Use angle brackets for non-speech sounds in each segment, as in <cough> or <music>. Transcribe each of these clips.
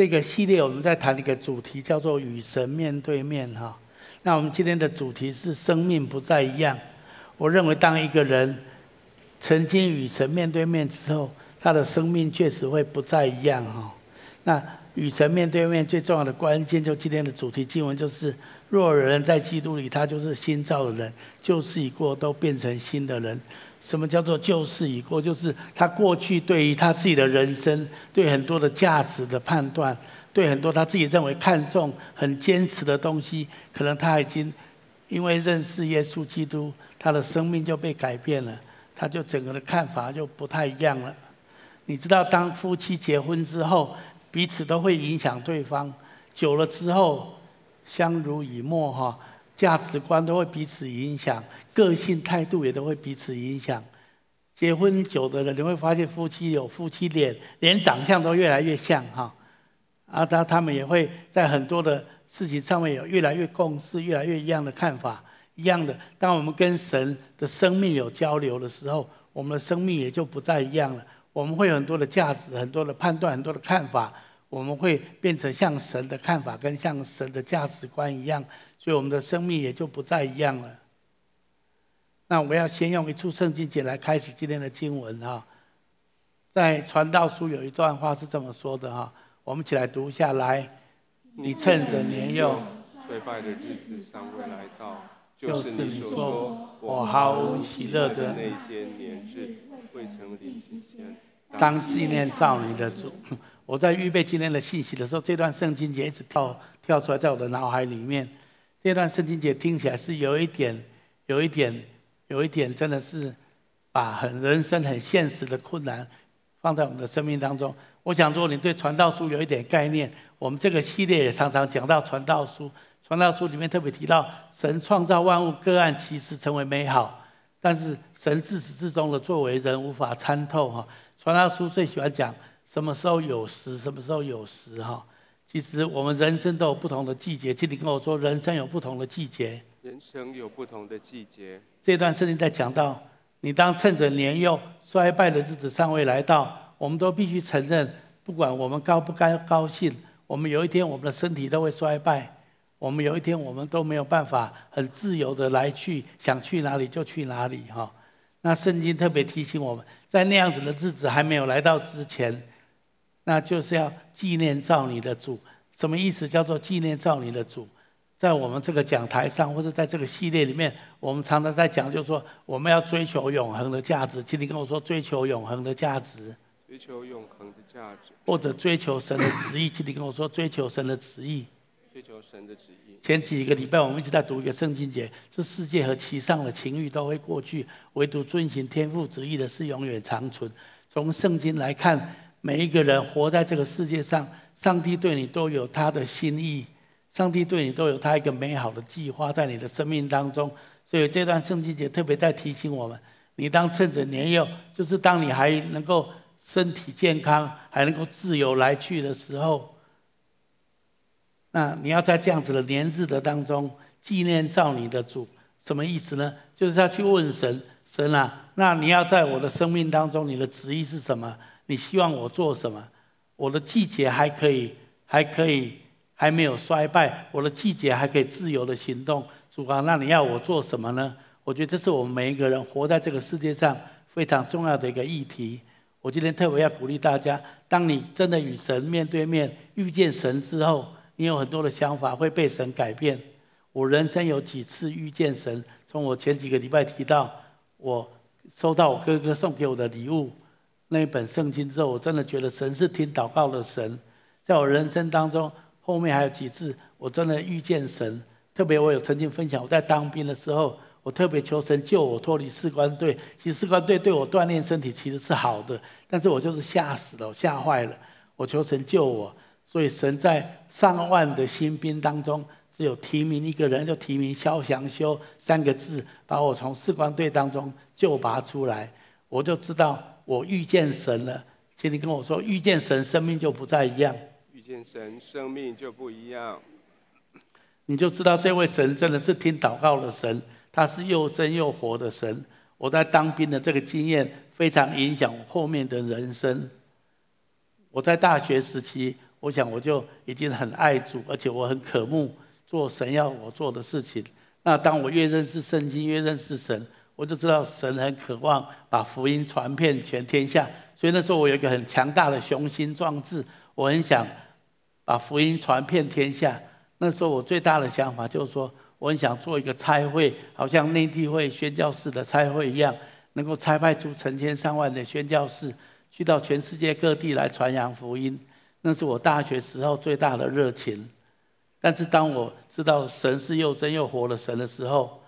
这个系列我们在谈一个主题，叫做与神面对面哈。那我们今天的主题是生命不再一样。我认为，当一个人曾经与神面对面之后，他的生命确实会不再一样哈。那与神面对面最重要的关键，就今天的主题经文就是：若有人在基督里，他就是新造的人，旧事已过，都变成新的人。什么叫做旧事已过？就是他过去对于他自己的人生，对很多的价值的判断，对很多他自己认为看重、很坚持的东西，可能他已经因为认识耶稣基督，他的生命就被改变了，他就整个的看法就不太一样了。你知道，当夫妻结婚之后，彼此都会影响对方，久了之后相濡以沫哈，价值观都会彼此影响。个性态度也都会彼此影响。结婚久的人，你会发现夫妻有夫妻脸，连长相都越来越像哈。啊，他他们也会在很多的事情上面有越来越共识，越来越一样的看法，一样的。当我们跟神的生命有交流的时候，我们的生命也就不再一样了。我们会有很多的价值，很多的判断，很多的看法，我们会变成像神的看法跟像神的价值观一样，所以我们的生命也就不再一样了。那我要先用一处圣经节来开始今天的经文哈，在传道书有一段话是这么说的哈，我们一起来读下来。你趁着年幼衰败的日子尚未来到，就是你说我毫无喜乐的那些年日未曾临近前，当纪念造你的主。我在预备今天的信息的时候，这段圣经节一直跳跳出来在我的脑海里面。这段圣经节听起来是有一点，有一点。有一点真的是把很人生很现实的困难放在我们的生命当中。我想，如果你对传道书有一点概念，我们这个系列也常常讲到传道书。传道书里面特别提到，神创造万物，各案其实成为美好，但是神自始至终的作为，人无法参透哈。传道书最喜欢讲什么时候有时，什么时候有时哈。其实我们人生都有不同的季节。请你跟我说，人生有不同的季节。人生有不同的季节。这段圣经在讲到，你当趁着年幼衰败的日子尚未来到，我们都必须承认，不管我们高不高高兴，我们有一天我们的身体都会衰败，我们有一天我们都没有办法很自由的来去，想去哪里就去哪里哈。那圣经特别提醒我们，在那样子的日子还没有来到之前，那就是要纪念造你的主。什么意思？叫做纪念造你的主。在我们这个讲台上，或者在这个系列里面，我们常常在讲，就是说我们要追求永恒的价值。请你跟我说，追求永恒的价值。追求永恒的价值。或者追求神的旨意。请你跟我说，追求神的旨意。追求神的旨意。前几个礼拜，我们一直在读一个圣经节：这世界和其上的情欲都会过去，唯独遵行天父旨意的是永远长存。从圣经来看，每一个人活在这个世界上，上帝对你都有他的心意。上帝对你都有他一个美好的计划在你的生命当中，所以这段圣经节特别在提醒我们：你当趁着年幼，就是当你还能够身体健康，还能够自由来去的时候，那你要在这样子的年日的当中纪念造你的主，什么意思呢？就是要去问神：神啊，那你要在我的生命当中，你的旨意是什么？你希望我做什么？我的季节还可以，还可以。还没有衰败，我的季节还可以自由的行动。主啊，那你要我做什么呢？我觉得这是我们每一个人活在这个世界上非常重要的一个议题。我今天特别要鼓励大家：当你真的与神面对面遇见神之后，你有很多的想法会被神改变。我人生有几次遇见神，从我前几个礼拜提到，我收到我哥哥送给我的礼物那一本圣经之后，我真的觉得神是听祷告的神，在我人生当中。后面还有几次，我真的遇见神。特别我有曾经分享，我在当兵的时候，我特别求神救我脱离士官队。其实士官队对我锻炼身体其实是好的，但是我就是吓死了，吓坏了。我求神救我，所以神在上万的新兵当中，只有提名一个人，就提名萧祥修三个字，把我从士官队当中救拔出来。我就知道我遇见神了。请你跟我说，遇见神，生命就不再一样。遇见神，生命就不一样。你就知道这位神真的是听祷告的神，他是又真又活的神。我在当兵的这个经验非常影响我后面的人生。我在大学时期，我想我就已经很爱主，而且我很渴慕做神要我做的事情。那当我越认识圣经，越认识神，我就知道神很渴望把福音传遍全天下。所以那时候我有一个很强大的雄心壮志，我很想把福音传遍天下。那时候我最大的想法就是说，我很想做一个差会，好像内地会宣教士的差会一样，能够差派出成千上万的宣教士，去到全世界各地来传扬福音。那是我大学时候最大的热情。但是当我知道神是又真又活的神的时候，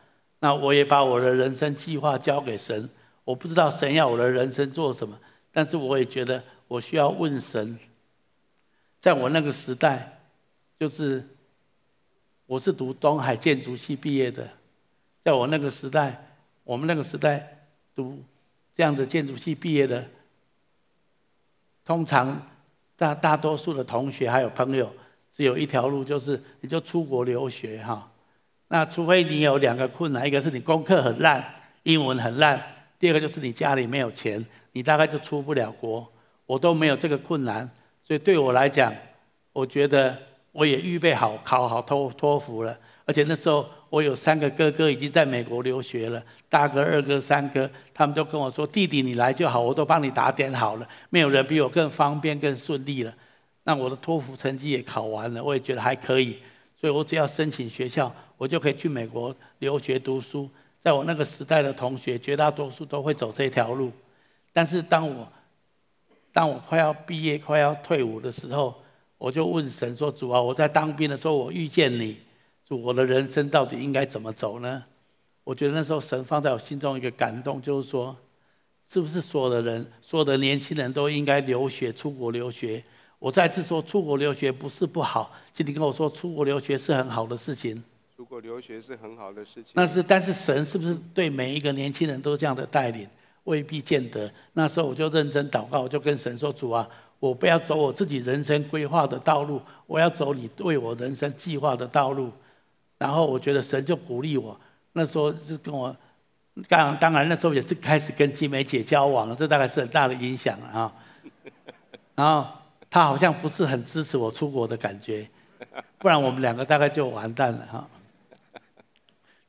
那我也把我的人生计划交给神。我不知道神要我的人生做什么，但是我也觉得我需要问神。在我那个时代，就是。我是读东海建筑系毕业的，在我那个时代，我们那个时代读这样的建筑系毕业的，通常大大多数的同学还有朋友，只有一条路，就是你就出国留学哈。那除非你有两个困难，一个是你功课很烂，英文很烂；第二个就是你家里没有钱，你大概就出不了国。我都没有这个困难，所以对我来讲，我觉得。我也预备好考好托托福了，而且那时候我有三个哥哥已经在美国留学了，大哥、二哥、三哥，他们都跟我说：“弟弟你来就好，我都帮你打点好了，没有人比我更方便、更顺利了。”那我的托福成绩也考完了，我也觉得还可以，所以我只要申请学校，我就可以去美国留学读书。在我那个时代的同学，绝大多数都会走这条路，但是当我当我快要毕业、快要退伍的时候，我就问神说：“主啊，我在当兵的时候，我遇见你，主，我的人生到底应该怎么走呢？”我觉得那时候神放在我心中一个感动，就是说，是不是所有的人，所有的年轻人都应该留学，出国留学？我再次说，出国留学不是不好。今天跟我说，出国留学是很好的事情。如果留学是很好的事情。那是，但是神是不是对每一个年轻人都这样的带领？未必见得。那时候我就认真祷告，我就跟神说：“主啊。”我不要走我自己人生规划的道路，我要走你为我人生计划的道路。然后我觉得神就鼓励我，那时候是跟我，当当然那时候也是开始跟金梅姐交往了，这大概是很大的影响啊。然后他好像不是很支持我出国的感觉，不然我们两个大概就完蛋了哈。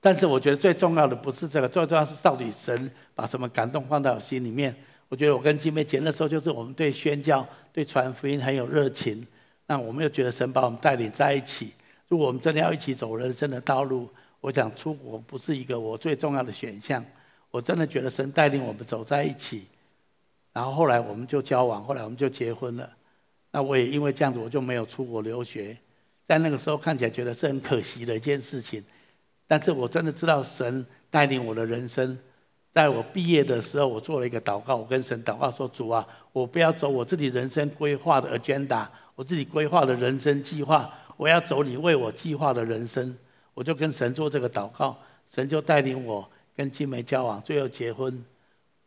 但是我觉得最重要的不是这个，最重要是到底神把什么感动放到我心里面。我觉得我跟金梅姐那时候就是我们对宣教、对传福音很有热情，那我们又觉得神把我们带领在一起。如果我们真的要一起走人生的道路，我想出国不是一个我最重要的选项。我真的觉得神带领我们走在一起，然后后来我们就交往，后来我们就结婚了。那我也因为这样子，我就没有出国留学。在那个时候看起来觉得是很可惜的一件事情，但是我真的知道神带领我的人生。在我毕业的时候，我做了一个祷告，我跟神祷告说：“主啊，我不要走我自己人生规划的 agenda，我自己规划的人生计划，我要走你为我计划的人生。”我就跟神做这个祷告，神就带领我跟金梅交往，最后结婚。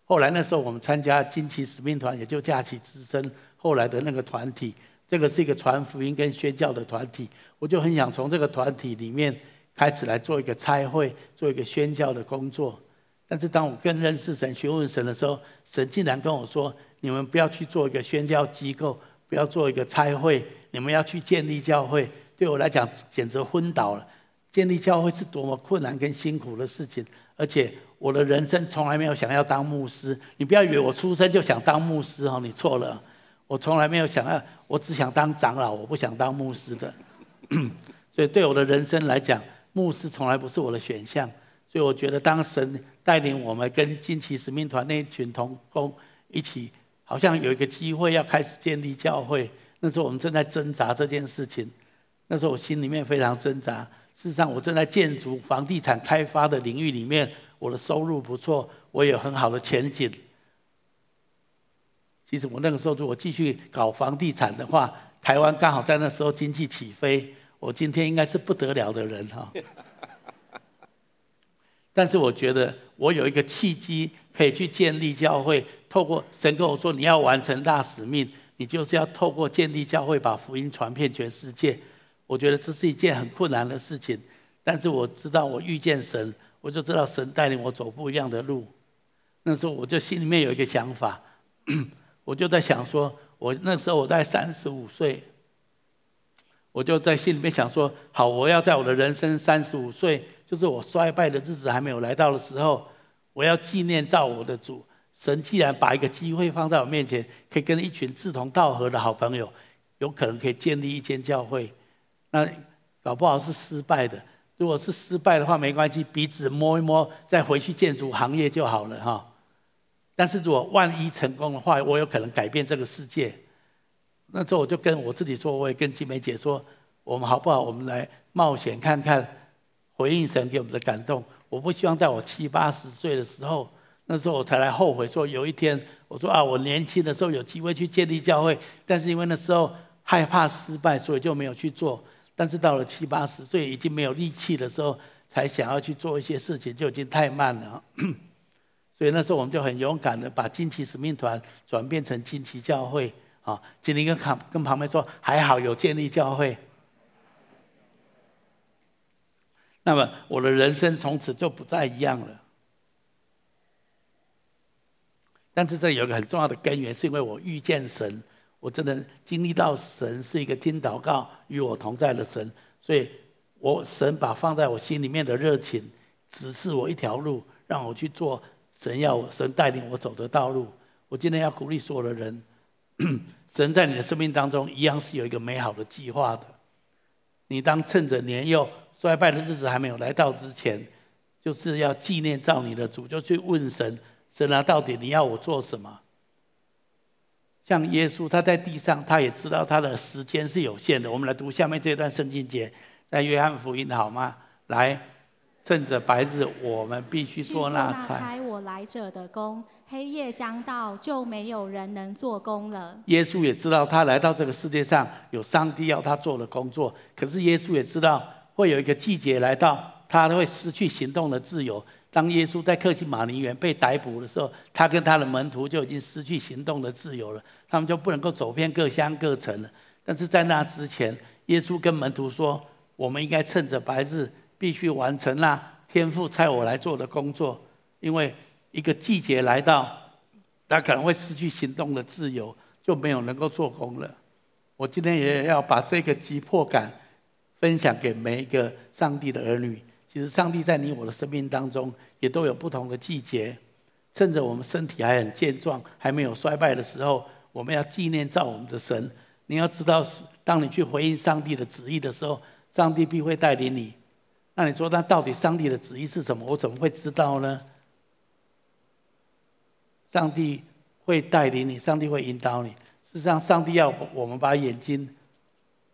后来那时候我们参加惊奇使命团，也就假期之声后来的那个团体，这个是一个传福音跟宣教的团体，我就很想从这个团体里面开始来做一个差会，做一个宣教的工作。但是当我更认识神、询问神的时候，神竟然跟我说：“你们不要去做一个宣教机构，不要做一个差会，你们要去建立教会。”对我来讲，简直昏倒了。建立教会是多么困难跟辛苦的事情，而且我的人生从来没有想要当牧师。你不要以为我出生就想当牧师哦，你错了。我从来没有想要，我只想当长老，我不想当牧师的。<clears throat> 所以对我的人生来讲，牧师从来不是我的选项。所以我觉得，当神带领我们跟金旗使命团那群同工一起，好像有一个机会要开始建立教会。那时候我们正在挣扎这件事情，那时候我心里面非常挣扎。事实上，我正在建筑、房地产开发的领域里面，我的收入不错，我有很好的前景。其实我那个时候如果继续搞房地产的话，台湾刚好在那时候经济起飞，我今天应该是不得了的人哈。但是我觉得我有一个契机可以去建立教会，透过神跟我说，你要完成大使命，你就是要透过建立教会把福音传遍全世界。我觉得这是一件很困难的事情，但是我知道我遇见神，我就知道神带领我走不一样的路。那时候我就心里面有一个想法，我就在想说，我那时候我在三十五岁，我就在心里面想说：好，我要在我的人生三十五岁，就是我衰败的日子还没有来到的时候，我要纪念造我的主。神既然把一个机会放在我面前，可以跟一群志同道合的好朋友，有可能可以建立一间教会，那搞不好是失败的。如果是失败的话，没关系，鼻子摸一摸，再回去建筑行业就好了哈。但是如果万一成功的话，我有可能改变这个世界。那时候我就跟我自己说，我也跟金梅姐说，我们好不好？我们来冒险看看，回应神给我们的感动。我不希望在我七八十岁的时候。那时候我才来后悔，说有一天我说啊，我年轻的时候有机会去建立教会，但是因为那时候害怕失败，所以就没有去做。但是到了七八十岁已经没有力气的时候，才想要去做一些事情，就已经太慢了。<coughs> 所以那时候我们就很勇敢的把惊奇使命团转变成惊奇教会啊。今天跟旁跟旁边说，还好有建立教会。那么我的人生从此就不再一样了。但是这有一个很重要的根源，是因为我遇见神，我真的经历到神是一个听祷告、与我同在的神，所以我神把放在我心里面的热情，指示我一条路，让我去做神要我神带领我走的道路。我今天要鼓励所有的人，神在你的生命当中一样是有一个美好的计划的。你当趁着年幼、衰败的日子还没有来到之前，就是要纪念造你的主，就去问神。神啊，到底你要我做什么？像耶稣，他在地上，他也知道他的时间是有限的。我们来读下面这一段圣经节，在约翰福音，好吗？来，趁着白日，我们必须做那差我来者的工。黑夜将到，就没有人能做工了。耶稣也知道，他来到这个世界上，有上帝要他做的工作。可是耶稣也知道，会有一个季节来到，他会失去行动的自由。当耶稣在克西马尼园被逮捕的时候，他跟他的门徒就已经失去行动的自由了，他们就不能够走遍各乡各城了。但是在那之前，耶稣跟门徒说：“我们应该趁着白日，必须完成那天父差我来做的工作，因为一个季节来到，他可能会失去行动的自由，就没有能够做工了。”我今天也要把这个急迫感分享给每一个上帝的儿女。其实上帝在你我的生命当中，也都有不同的季节。趁着我们身体还很健壮、还没有衰败的时候，我们要纪念造我们的神。你要知道，当你去回应上帝的旨意的时候，上帝必会带领你。那你说，那到底上帝的旨意是什么？我怎么会知道呢？上帝会带领你，上帝会引导你。事实上，上帝要我们把眼睛，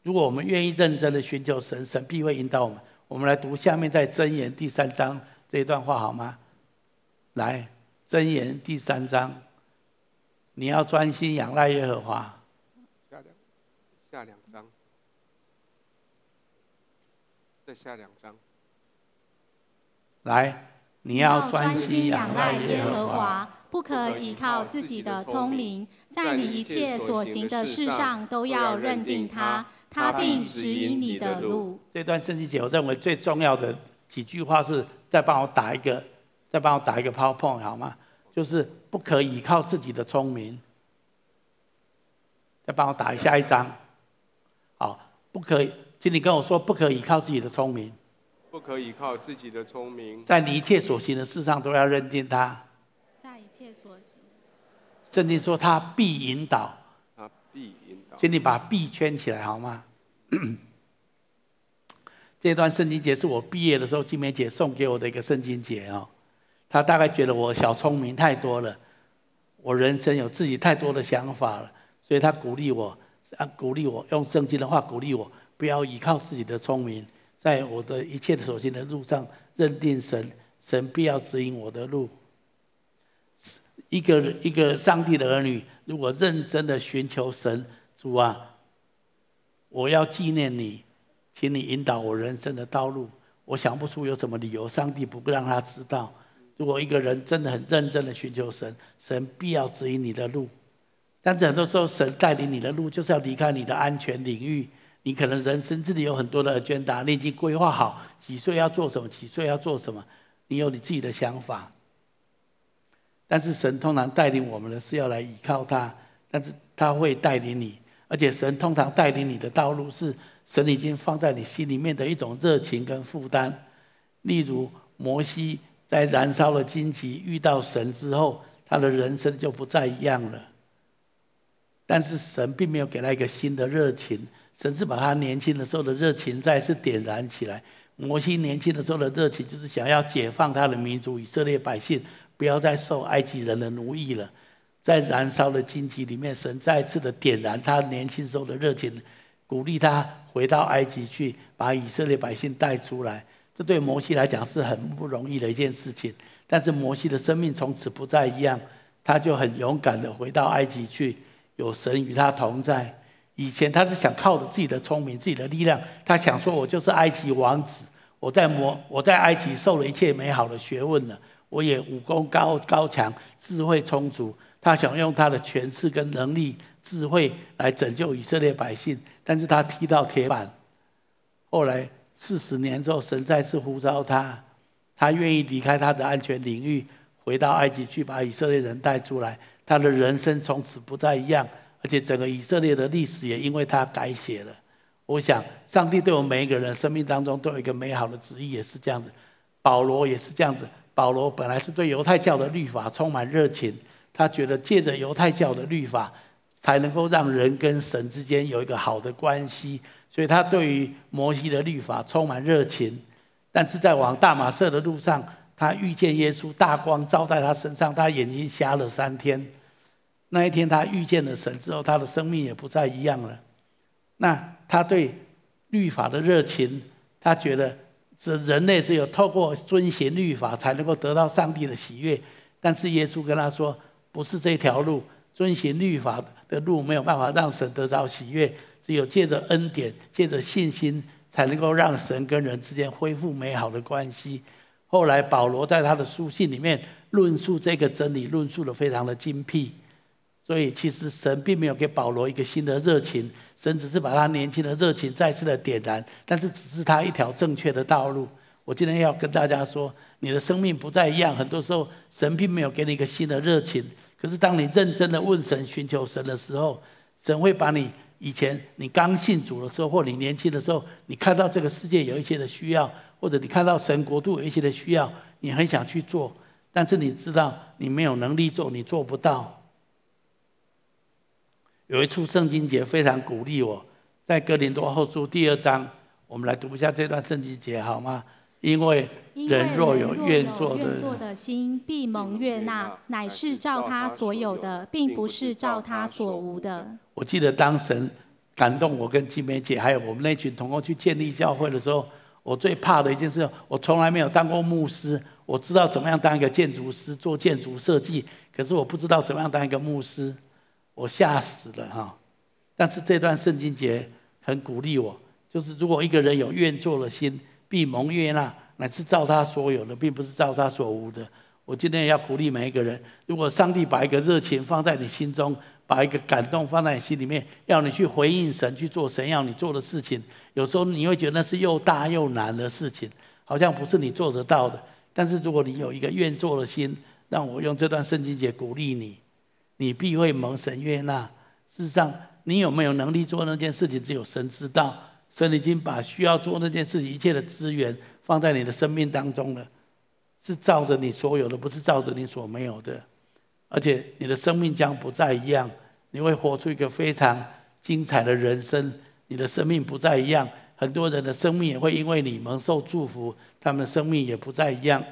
如果我们愿意认真的寻求神，神必会引导我们。我们来读下面在箴言第三章这一段话好吗？来，箴言第三章，你要专心仰赖耶和华。下两，下两章，再下两章。来，你要专心仰赖耶和华，不可倚靠自己的聪明，在你一切所行的事上都要认定他。他并指引你的路。这段圣经节，我认为最重要的几句话是：再帮我打一个，再帮我打一个 PowerPoint 好吗？就是不可以靠自己的聪明。再帮我打下一张。好，不可以，请你跟我说，不可以靠自己的聪明。不可以靠自己的聪明。在你一切所行的事上都要认定他。在一切所行。圣经说他必引导。他必引导，请你把“必”圈起来好吗？<clears throat> 这段圣经节是我毕业的时候，金梅姐送给我的一个圣经节哦。她大概觉得我小聪明太多了，我人生有自己太多的想法了，所以她鼓励我，啊，鼓励我用圣经的话鼓励我，不要依靠自己的聪明，在我的一切所行的路上认定神，神必要指引我的路。一个一个上帝的儿女，如果认真的寻求神，主啊，我要纪念你，请你引导我人生的道路。我想不出有什么理由，上帝不让他知道。如果一个人真的很认真的寻求神，神必要指引你的路。但是很多时候，神带领你的路就是要离开你的安全领域。你可能人生自己有很多的 agenda，你已经规划好几岁要做什么，几岁要做什么，你有你自己的想法。但是神通常带领我们的是要来依靠他，但是他会带领你，而且神通常带领你的道路是神已经放在你心里面的一种热情跟负担。例如摩西在燃烧了荆棘遇到神之后，他的人生就不再一样了。但是神并没有给他一个新的热情，神是把他年轻的时候的热情再次点燃起来。摩西年轻的时候的热情，就是想要解放他的民族以色列百姓，不要再受埃及人的奴役了。在燃烧的荆棘里面，神再次的点燃他年轻时候的热情，鼓励他回到埃及去，把以色列百姓带出来。这对摩西来讲是很不容易的一件事情。但是摩西的生命从此不再一样，他就很勇敢的回到埃及去，有神与他同在。以前他是想靠着自己的聪明、自己的力量，他想说：“我就是埃及王子。”我在摩，我在埃及受了一切美好的学问了，我也武功高高强，智慧充足。他想用他的权势跟能力、智慧来拯救以色列百姓，但是他踢到铁板。后来四十年之后，神再次呼召他，他愿意离开他的安全领域，回到埃及去把以色列人带出来。他的人生从此不再一样，而且整个以色列的历史也因为他改写了。我想，上帝对我们每一个人生命当中都有一个美好的旨意，也是这样子。保罗也是这样子。保罗本来是对犹太教的律法充满热情，他觉得借着犹太教的律法，才能够让人跟神之间有一个好的关系，所以他对于摩西的律法充满热情。但是在往大马色的路上，他遇见耶稣，大光照在他身上，他眼睛瞎了三天。那一天他遇见了神之后，他的生命也不再一样了。那他对律法的热情，他觉得这人类只有透过遵循律法才能够得到上帝的喜悦。但是耶稣跟他说，不是这条路，遵循律法的路没有办法让神得到喜悦，只有借着恩典、借着信心，才能够让神跟人之间恢复美好的关系。后来保罗在他的书信里面论述这个真理，论述得非常的精辟。所以，其实神并没有给保罗一个新的热情，神只是把他年轻的热情再次的点燃，但是只是他一条正确的道路。我今天要跟大家说，你的生命不再一样。很多时候，神并没有给你一个新的热情，可是当你认真的问神、寻求神的时候，神会把你以前你刚信主的时候，或你年轻的时候，你看到这个世界有一些的需要，或者你看到神国度有一些的需要，你很想去做，但是你知道你没有能力做，你做不到。有一处圣经节非常鼓励我，在哥林多后书第二章，我们来读一下这段圣经节好吗？因为人若有愿做的心，必蒙悦纳，乃是照他所有的，并不是照他所无的。我记得当神感动我跟金梅姐，还有我们那群同工去建立教会的时候，我最怕的一件事，我从来没有当过牧师，我知道怎么样当一个建筑师，做建筑设计，可是我不知道怎么样当一个牧师。我吓死了哈！但是这段圣经节很鼓励我，就是如果一个人有愿做的心，必蒙悦纳，乃是照他所有的，并不是照他所无的。我今天要鼓励每一个人，如果上帝把一个热情放在你心中，把一个感动放在你心里面，要你去回应神，去做神要你做的事情，有时候你会觉得那是又大又难的事情，好像不是你做得到的。但是如果你有一个愿做的心，让我用这段圣经节鼓励你。你必会蒙神悦纳。事实上，你有没有能力做那件事情，只有神知道。神已经把需要做那件事情一切的资源放在你的生命当中了，是照着你所有的，不是照着你所没有的。而且你的生命将不再一样，你会活出一个非常精彩的人生。你的生命不再一样，很多人的生命也会因为你蒙受祝福，他们的生命也不再一样。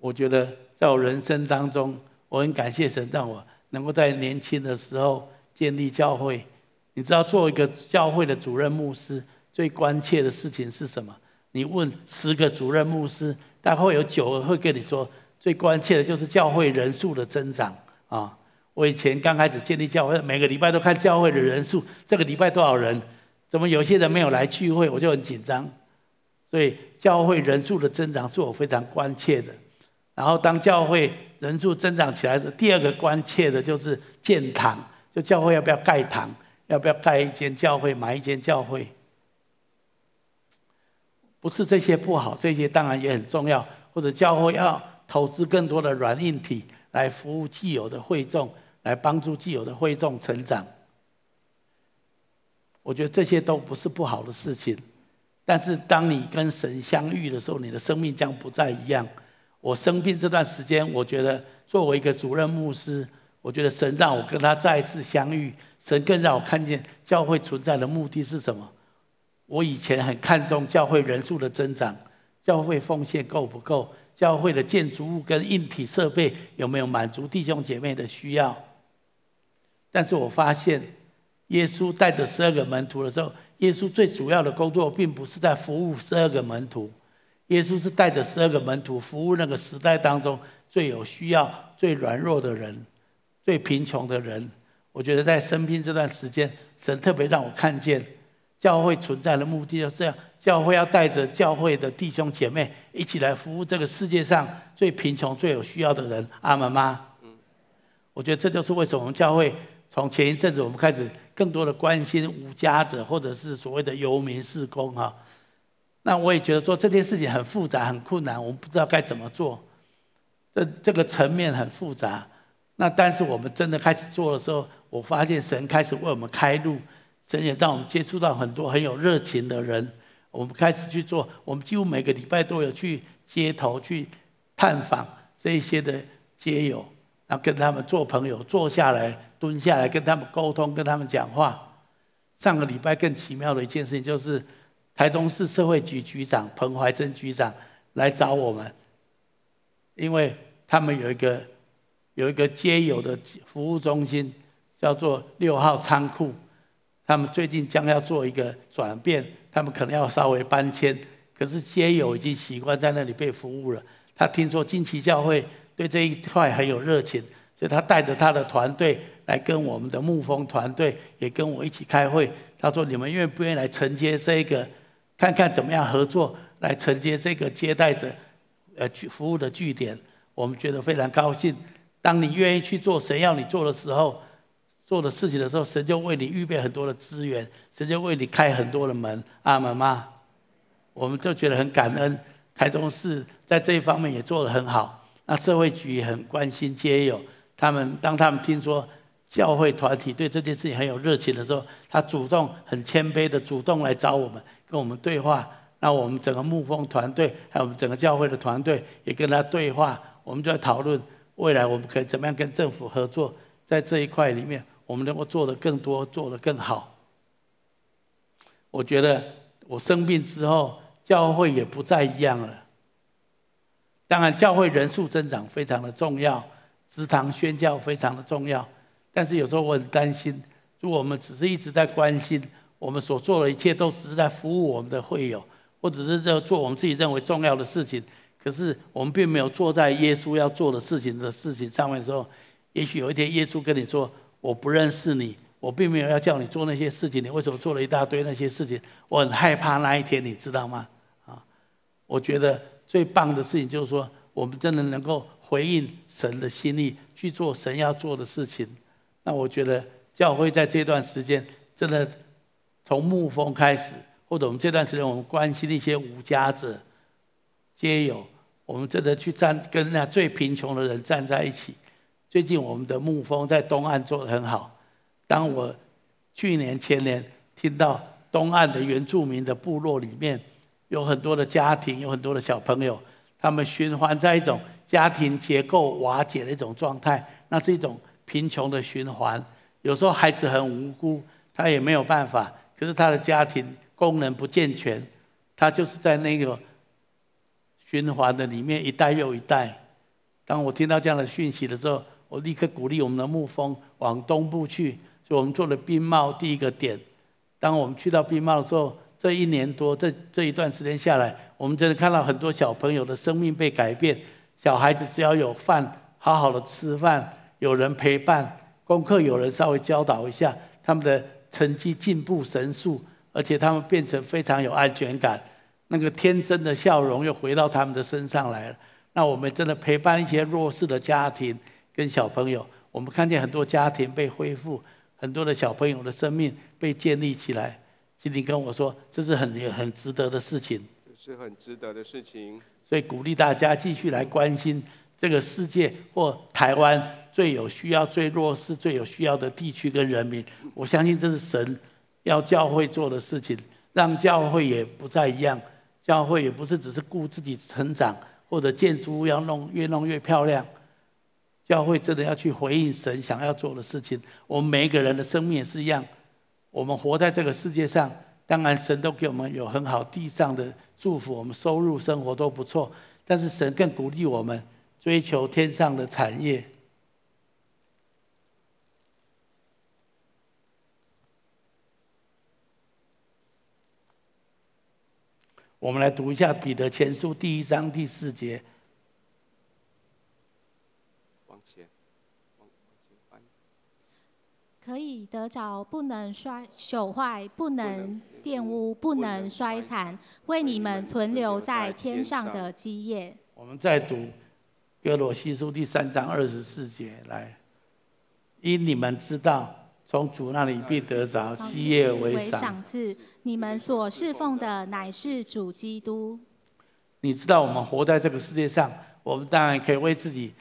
我觉得在我人生当中，我很感谢神，让我能够在年轻的时候建立教会。你知道，做一个教会的主任牧师，最关切的事情是什么？你问十个主任牧师，大概会有九个会跟你说，最关切的就是教会人数的增长啊！我以前刚开始建立教会，每个礼拜都看教会的人数，这个礼拜多少人？怎么有些人没有来聚会，我就很紧张。所以，教会人数的增长是我非常关切的。然后，当教会人数增长起来的第二个关切的就是建堂，就教会要不要盖堂，要不要盖一间教会，买一间教会。不是这些不好，这些当然也很重要。或者教会要投资更多的软硬体来服务既有的会众，来帮助既有的会众成长。我觉得这些都不是不好的事情，但是当你跟神相遇的时候，你的生命将不再一样。我生病这段时间，我觉得作为一个主任牧师，我觉得神让我跟他再一次相遇，神更让我看见教会存在的目的是什么。我以前很看重教会人数的增长，教会奉献够不够，教会的建筑物跟硬体设备有没有满足弟兄姐妹的需要。但是我发现，耶稣带着十二个门徒的时候，耶稣最主要的工作并不是在服务十二个门徒，耶稣是带着十二个门徒服务那个时代当中最有需要、最软弱的人、最贫穷的人。我觉得在生病这段时间，神特别让我看见。教会存在的目的就是这样，教会要带着教会的弟兄姐妹一起来服务这个世界上最贫穷、最有需要的人。阿门吗？我觉得这就是为什么我们教会从前一阵子我们开始更多的关心无家者，或者是所谓的游民事工哈。那我也觉得做这件事情很复杂、很困难，我们不知道该怎么做。这这个层面很复杂。那但是我们真的开始做的时候，我发现神开始为我们开路。神也让我们接触到很多很有热情的人，我们开始去做，我们几乎每个礼拜都有去街头去探访这一些的街友，然后跟他们做朋友，坐下来蹲下来跟他们沟通，跟他们讲话。上个礼拜更奇妙的一件事情就是，台中市社会局局长彭怀珍局长来找我们，因为他们有一个有一个街友的服务中心，叫做六号仓库。他们最近将要做一个转变，他们可能要稍微搬迁，可是街友已经习惯在那里被服务了。他听说金旗教会对这一块很有热情，所以他带着他的团队来跟我们的牧风团队也跟我一起开会。他说：“你们愿不愿意来承接这个？看看怎么样合作来承接这个接待的呃服务的据点？”我们觉得非常高兴。当你愿意去做神要你做的时候。做的事情的时候，神就为你预备很多的资源，神就为你开很多的门。阿门吗？我们就觉得很感恩。台中市在这一方面也做得很好。那社会局也很关心街友，他们当他们听说教会团体对这件事情很有热情的时候，他主动很谦卑的主动来找我们，跟我们对话。那我们整个牧风团队，还有我们整个教会的团队也跟他对话。我们就在讨论未来我们可以怎么样跟政府合作，在这一块里面。我们能够做得更多，做得更好。我觉得我生病之后，教会也不再一样了。当然，教会人数增长非常的重要，职堂宣教非常的重要。但是有时候我很担心，如果我们只是一直在关心我们所做的一切，都是在服务我们的会友，或者是在做我们自己认为重要的事情，可是我们并没有做在耶稣要做的事情的事情上面的时候，也许有一天耶稣跟你说。我不认识你，我并没有要叫你做那些事情，你为什么做了一大堆那些事情？我很害怕那一天，你知道吗？啊，我觉得最棒的事情就是说，我们真的能够回应神的心意，去做神要做的事情。那我觉得教会在这段时间，真的从牧风开始，或者我们这段时间我们关心的一些无家者、皆有，我们真的去站跟那最贫穷的人站在一起。最近我们的牧风在东岸做得很好。当我去年前年听到东岸的原住民的部落里面有很多的家庭，有很多的小朋友，他们循环在一种家庭结构瓦解的一种状态，那是一种贫穷的循环。有时候孩子很无辜，他也没有办法，可是他的家庭功能不健全，他就是在那个循环的里面一代又一代。当我听到这样的讯息的时候，我立刻鼓励我们的牧风往东部去，所以我们做了冰帽第一个点。当我们去到冰帽的时候，这一年多，这这一段时间下来，我们真的看到很多小朋友的生命被改变。小孩子只要有饭，好好的吃饭，有人陪伴，功课有人稍微教导一下，他们的成绩进步神速，而且他们变成非常有安全感，那个天真的笑容又回到他们的身上来了。那我们真的陪伴一些弱势的家庭。跟小朋友，我们看见很多家庭被恢复，很多的小朋友的生命被建立起来。今天跟我说，这是很很值得的事情。这是很值得的事情。所以鼓励大家继续来关心这个世界或台湾最有需要、最弱势、最有需要的地区跟人民。我相信这是神要教会做的事情，让教会也不再一样。教会也不是只是顾自己成长，或者建筑物要弄越弄越漂亮。教会真的要去回应神想要做的事情。我们每一个人的生命也是一样，我们活在这个世界上，当然神都给我们有很好地上的祝福，我们收入生活都不错。但是神更鼓励我们追求天上的产业。我们来读一下《彼得前书》第一章第四节。可以得着，不能衰朽坏，不能玷污，不能衰残，为你们存留在天上的基业。我们再读《哥罗西书》第三章二十四节来，因你们知道，从主那里必得着基业为赏赐。你们所侍奉的乃是主基督。你知道，我们活在这个世界上，我们当然可以为自己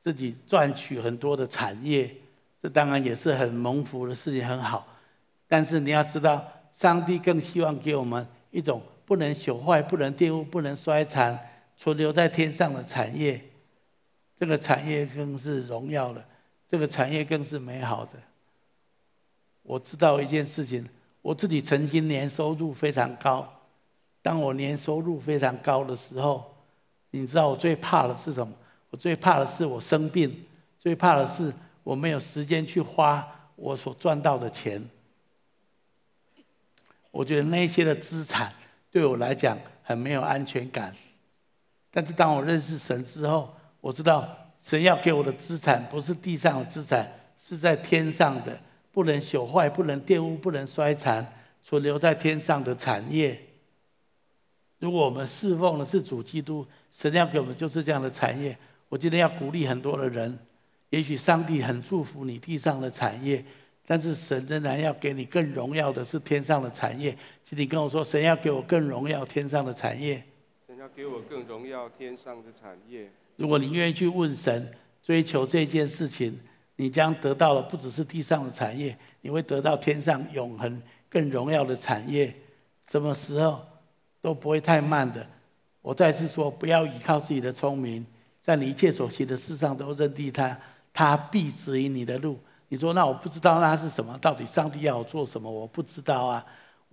自己赚取很多的产业。这当然也是很蒙福的事情，很好。但是你要知道，上帝更希望给我们一种不能朽坏、不能玷污、不能衰残、存留在天上的产业。这个产业更是荣耀的，这个产业更是美好的。我知道一件事情，我自己曾经年收入非常高。当我年收入非常高的时候，你知道我最怕的是什么？我最怕的是我生病，最怕的是。我没有时间去花我所赚到的钱，我觉得那些的资产对我来讲很没有安全感。但是当我认识神之后，我知道神要给我的资产不是地上的资产，是在天上的，不能朽坏、不能玷污、不能衰残，存留在天上的产业。如果我们侍奉的是主基督，神要给我们就是这样的产业。我今天要鼓励很多的人。也许上帝很祝福你地上的产业，但是神仍然要给你更荣耀的是天上的产业。请你跟我说，神要给我更荣耀天上的产业。他给我更荣耀天上的产业。如果你愿意去问神，追求这件事情，你将得到的不只是地上的产业，你会得到天上永恒更荣耀的产业。什么时候都不会太慢的。我再次说，不要依靠自己的聪明，在你一切所行的事上都认定他。他必指引你的路。你说那我不知道那是什么？到底上帝要我做什么？我不知道啊。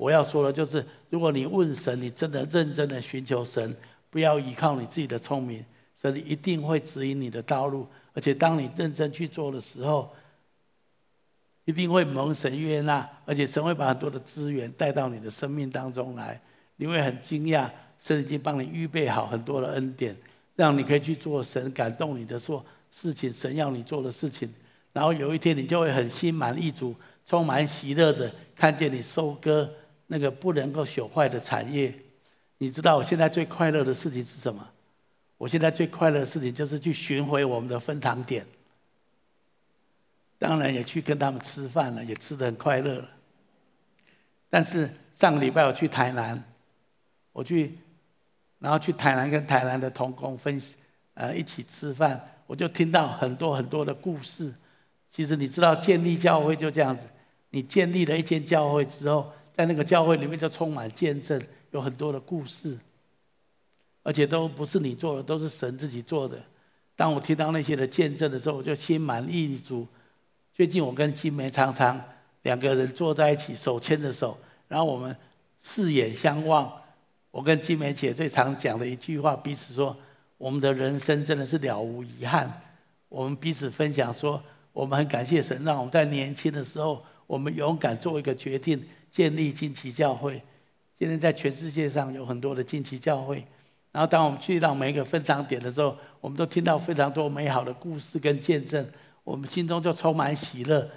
我要说的就是，如果你问神，你真的认真的寻求神，不要依靠你自己的聪明，神一定会指引你的道路。而且当你认真去做的时候，一定会蒙神悦纳，而且神会把很多的资源带到你的生命当中来。你会很惊讶，神已经帮你预备好很多的恩典，让你可以去做神感动你的说。事情，神要你做的事情，然后有一天你就会很心满意足、充满喜乐的看见你收割那个不能够朽坏的产业。你知道我现在最快乐的事情是什么？我现在最快乐的事情就是去巡回我们的分堂点，当然也去跟他们吃饭了，也吃得很快乐了。但是上个礼拜我去台南，我去，然后去台南跟台南的同工分，呃，一起吃饭。我就听到很多很多的故事。其实你知道，建立教会就这样子。你建立了一间教会之后，在那个教会里面就充满见证，有很多的故事，而且都不是你做的，都是神自己做的。当我听到那些的见证的时候，我就心满意足。最近我跟金梅常常两个人坐在一起，手牵着手，然后我们四眼相望。我跟金梅姐最常讲的一句话，彼此说。我们的人生真的是了无遗憾。我们彼此分享说，我们很感谢神，让我们在年轻的时候，我们勇敢做一个决定，建立惊奇教会。今天在全世界上有很多的惊奇教会。然后当我们去到每一个分堂点的时候，我们都听到非常多美好的故事跟见证，我们心中就充满喜乐。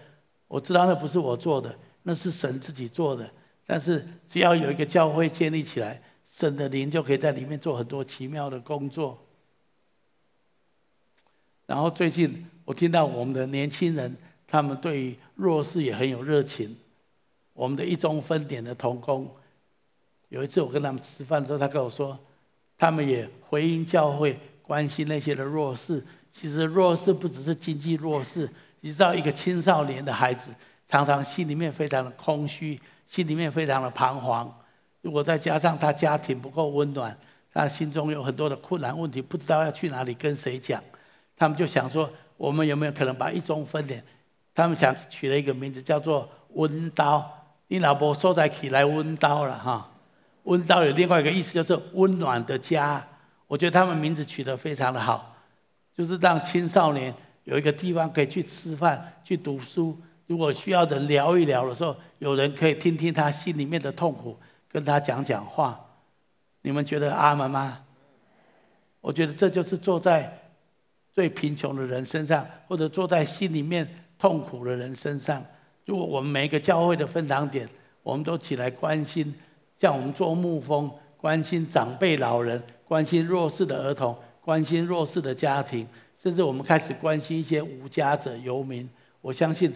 我知道那不是我做的，那是神自己做的。但是只要有一个教会建立起来，神的灵就可以在里面做很多奇妙的工作。然后最近我听到我们的年轻人，他们对于弱势也很有热情。我们的一中分点的童工，有一次我跟他们吃饭的时候，他跟我说，他们也回应教会，关心那些的弱势。其实弱势不只是经济弱势，你知道一个青少年的孩子，常常心里面非常的空虚，心里面非常的彷徨。如果再加上他家庭不够温暖，他心中有很多的困难问题，不知道要去哪里跟谁讲，他们就想说，我们有没有可能把一中分点？他们想取了一个名字叫做“温刀”，你老婆说在起来温叨了哈。温叨有另外一个意思，就是温暖的家。我觉得他们名字取得非常的好，就是让青少年有一个地方可以去吃饭、去读书。如果需要人聊一聊的时候，有人可以听听他心里面的痛苦，跟他讲讲话。你们觉得阿门吗？我觉得这就是坐在最贫穷的人身上，或者坐在心里面痛苦的人身上。如果我们每一个教会的分堂点，我们都起来关心。像我们做牧风，关心长辈老人，关心弱势的儿童，关心弱势的家庭，甚至我们开始关心一些无家者游民。我相信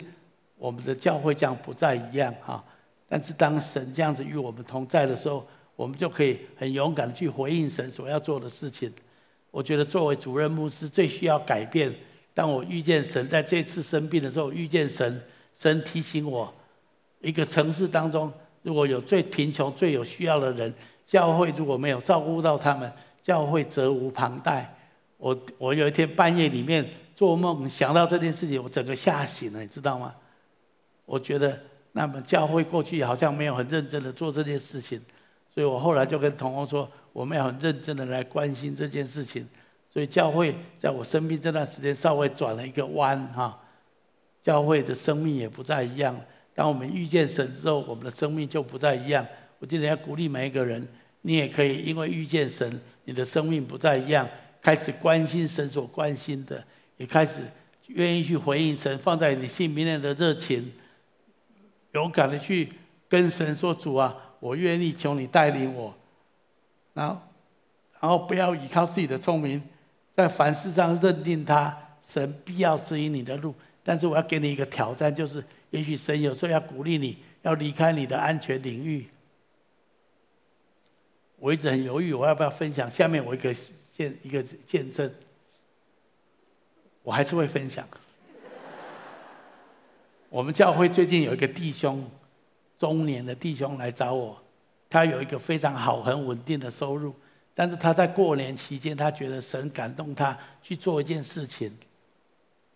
我们的教会将不再一样哈。但是当神这样子与我们同在的时候，我们就可以很勇敢的去回应神所要做的事情。我觉得作为主任牧师，最需要改变。当我遇见神，在这次生病的时候遇见神，神提醒我，一个城市当中。如果有最贫穷、最有需要的人，教会如果没有照顾到他们，教会责无旁贷。我我有一天半夜里面做梦，想到这件事情，我整个吓醒了，你知道吗？我觉得那么教会过去好像没有很认真的做这件事情，所以我后来就跟同工说，我们要很认真的来关心这件事情。所以教会在我生病这段时间稍微转了一个弯哈，教会的生命也不再一样。当我们遇见神之后，我们的生命就不再一样。我今天要鼓励每一个人，你也可以因为遇见神，你的生命不再一样，开始关心神所关心的，也开始愿意去回应神放在你心里面的热情，勇敢的去跟神说：“主啊，我愿意求你带领我。”然后，然后不要依靠自己的聪明，在凡事上认定他，神必要指引你的路。但是我要给你一个挑战，就是。也许神有时候要鼓励你，要离开你的安全领域。我一直很犹豫，我要不要分享？下面我一个见一个见证，我还是会分享。我们教会最近有一个弟兄，中年的弟兄来找我，他有一个非常好、很稳定的收入，但是他在过年期间，他觉得神感动他去做一件事情，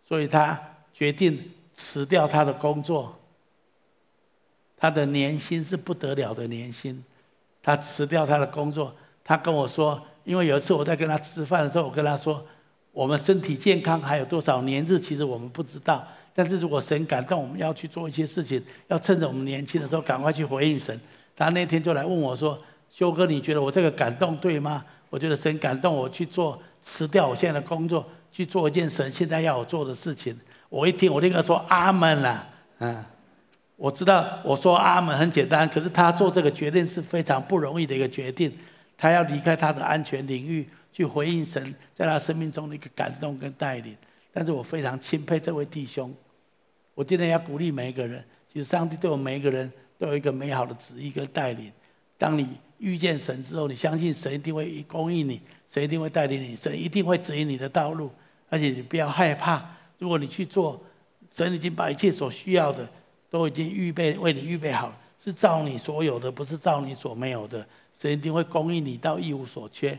所以他决定。辞掉他的工作，他的年薪是不得了的年薪。他辞掉他的工作，他跟我说，因为有一次我在跟他吃饭的时候，我跟他说，我们身体健康还有多少年日，其实我们不知道。但是如果神感动我们要去做一些事情，要趁着我们年轻的时候赶快去回应神。他那天就来问我说：“修哥，你觉得我这个感动对吗？”我觉得神感动我去做，辞掉我现在的工作，去做一件神现在要我做的事情。我一听，我立刻说阿门了。嗯，我知道我说阿门很简单，可是他做这个决定是非常不容易的一个决定。他要离开他的安全领域，去回应神在他生命中的一个感动跟带领。但是我非常钦佩这位弟兄。我今天要鼓励每一个人，其实上帝对我们每一个人都有一个美好的旨意跟带领。当你遇见神之后，你相信神一定会供应你，神一定会带领你，神一定会指引你的道路，而且你不要害怕。如果你去做，神已经把一切所需要的都已经预备为你预备好，是照你所有的，不是照你所没有的。神一定会供应你到一无所缺。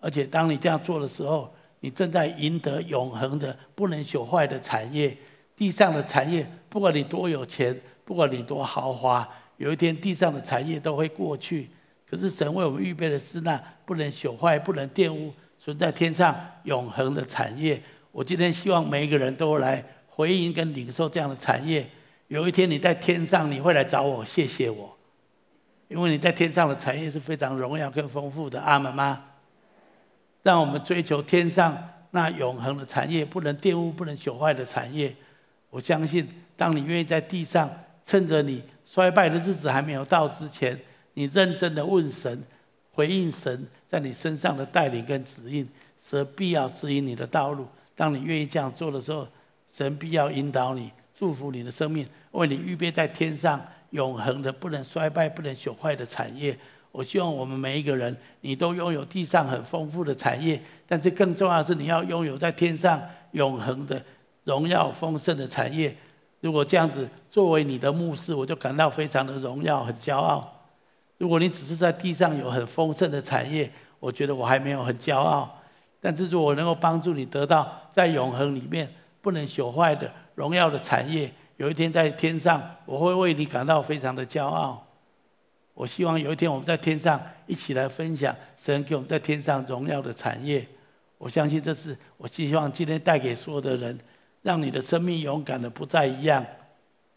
而且当你这样做的时候，你正在赢得永恒的、不能朽坏的产业。地上的产业，不管你多有钱，不管你多豪华，有一天地上的产业都会过去。可是神为我们预备的是那不能朽坏、不能玷污、存在天上永恒的产业。我今天希望每一个人都来回应跟领受这样的产业。有一天你在天上，你会来找我，谢谢我，因为你在天上的产业是非常荣耀跟丰富的。阿门吗？让我们追求天上那永恒的产业，不能玷污、不能朽坏的产业。我相信，当你愿意在地上，趁着你衰败的日子还没有到之前，你认真的问神，回应神在你身上的带领跟指引，神必要指引你的道路。当你愿意这样做的时候，神必要引导你，祝福你的生命，为你预备在天上永恒的、不能衰败、不能朽坏的产业。我希望我们每一个人，你都拥有地上很丰富的产业，但是更重要的是你要拥有在天上永恒的荣耀丰盛的产业。如果这样子作为你的牧师，我就感到非常的荣耀，很骄傲。如果你只是在地上有很丰盛的产业，我觉得我还没有很骄傲。但是如果能够帮助你得到在永恒里面不能朽坏的荣耀的产业，有一天在天上，我会为你感到非常的骄傲。我希望有一天我们在天上一起来分享神给我们在天上荣耀的产业。我相信这是我希望今天带给所有的人。让你的生命勇敢的不再一样，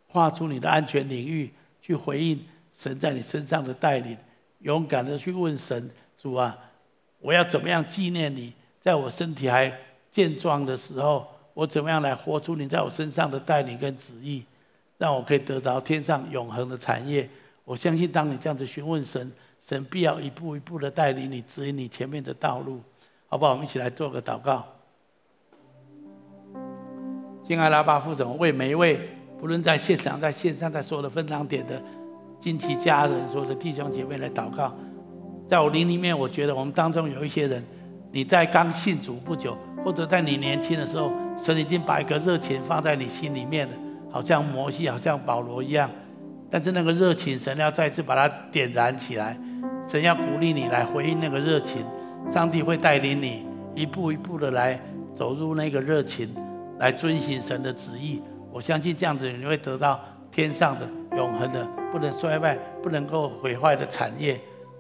跨出你的安全领域，去回应神在你身上的带领，勇敢的去问神：主啊，我要怎么样纪念你？在我身体还健壮的时候，我怎么样来活出你在我身上的带领跟旨意，让我可以得着天上永恒的产业？我相信，当你这样子询问神，神必要一步一步的带领你，指引你前面的道路，好不好？我们一起来做个祷告。敬爱拉巴父神，为每一位不论在现场、在线上、在所有的分堂点的近期家人、所有的弟兄姐妹来祷告。在我灵里面，我觉得我们当中有一些人，你在刚信主不久，或者在你年轻的时候，神已经把一个热情放在你心里面了，好像摩西、好像保罗一样。但是那个热情，神要再次把它点燃起来，神要鼓励你来回应那个热情。上帝会带领你一步一步的来走入那个热情。来遵行神的旨意，我相信这样子你会得到天上的永恒的、不能衰败、不能够毁坏的产业。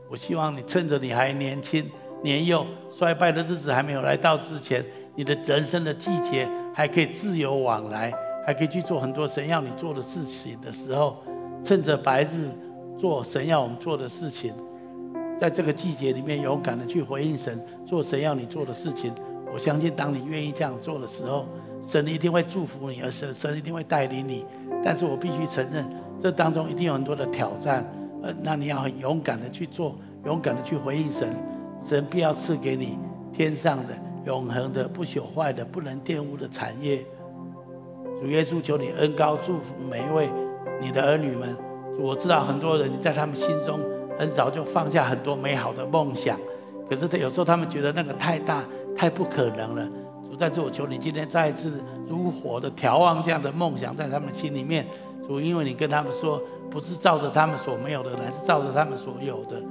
我希望你趁着你还年轻、年幼、衰败的日子还没有来到之前，你的人生的季节还可以自由往来，还可以去做很多神要你做的事情的时候，趁着白日做神要我们做的事情，在这个季节里面勇敢的去回应神，做神要你做的事情。我相信，当你愿意这样做的时候，神一定会祝福你，而神神一定会带领你。但是我必须承认，这当中一定有很多的挑战。呃，那你要很勇敢的去做，勇敢的去回应神，神必要赐给你天上的、永恒的、不朽坏的、不能玷污的产业。主耶稣，求你恩高祝福每一位你的儿女们。我知道很多人在他们心中很早就放下很多美好的梦想，可是他有时候他们觉得那个太大。太不可能了，主，但是我求你今天再一次如火的调望这样的梦想在他们心里面，主，因为你跟他们说，不是照着他们所没有的，乃是照着他们所有的，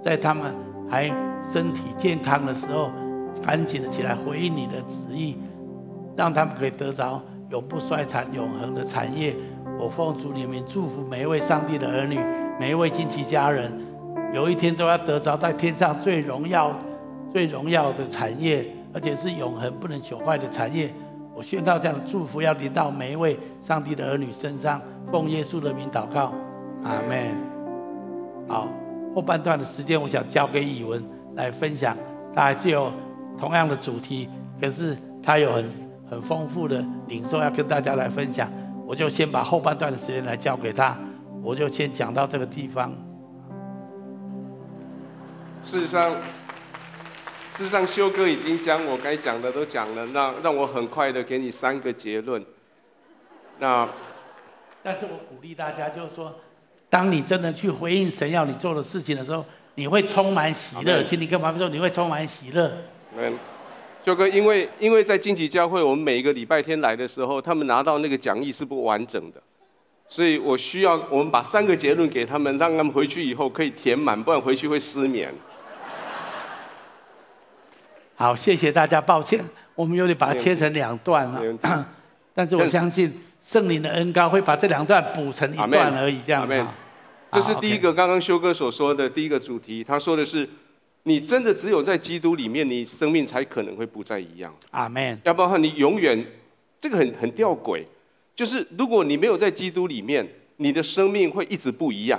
在他们还身体健康的时候，赶紧的起来回应你的旨意，让他们可以得着永不衰残、永恒的产业。我奉主里面祝福每一位上帝的儿女，每一位亲戚家人，有一天都要得着在天上最荣耀。最荣耀的产业，而且是永恒不能朽坏的产业。我宣告这样的祝福要临到每一位上帝的儿女身上，奉耶稣的名祷告，阿门。好，后半段的时间，我想交给以文来分享。他还是有同样的主题，可是他有很很丰富的领受要跟大家来分享。我就先把后半段的时间来交给他，我就先讲到这个地方。事实上。事实上，修哥已经将我该讲的都讲了，那让我很快的给你三个结论。那，但是我鼓励大家，就是说，当你真的去回应神要你做的事情的时候，你会充满喜乐。请你跟旁边说，你会充满喜乐。嗯，修哥，因为因为在荆棘教会，我们每一个礼拜天来的时候，他们拿到那个讲义是不完整的，所以我需要我们把三个结论给他们，让他们回去以后可以填满，不然回去会失眠。好，谢谢大家。抱歉，我们有点把它切成两段了。但是我相信圣灵的恩膏会把这两段补成一段而已，这样子。这是第一个，刚刚修哥所说的第一个主题。他说的是，你真的只有在基督里面，你生命才可能会不再一样。阿门。要不然你永远这个很很吊诡，就是如果你没有在基督里面，你的生命会一直不一样，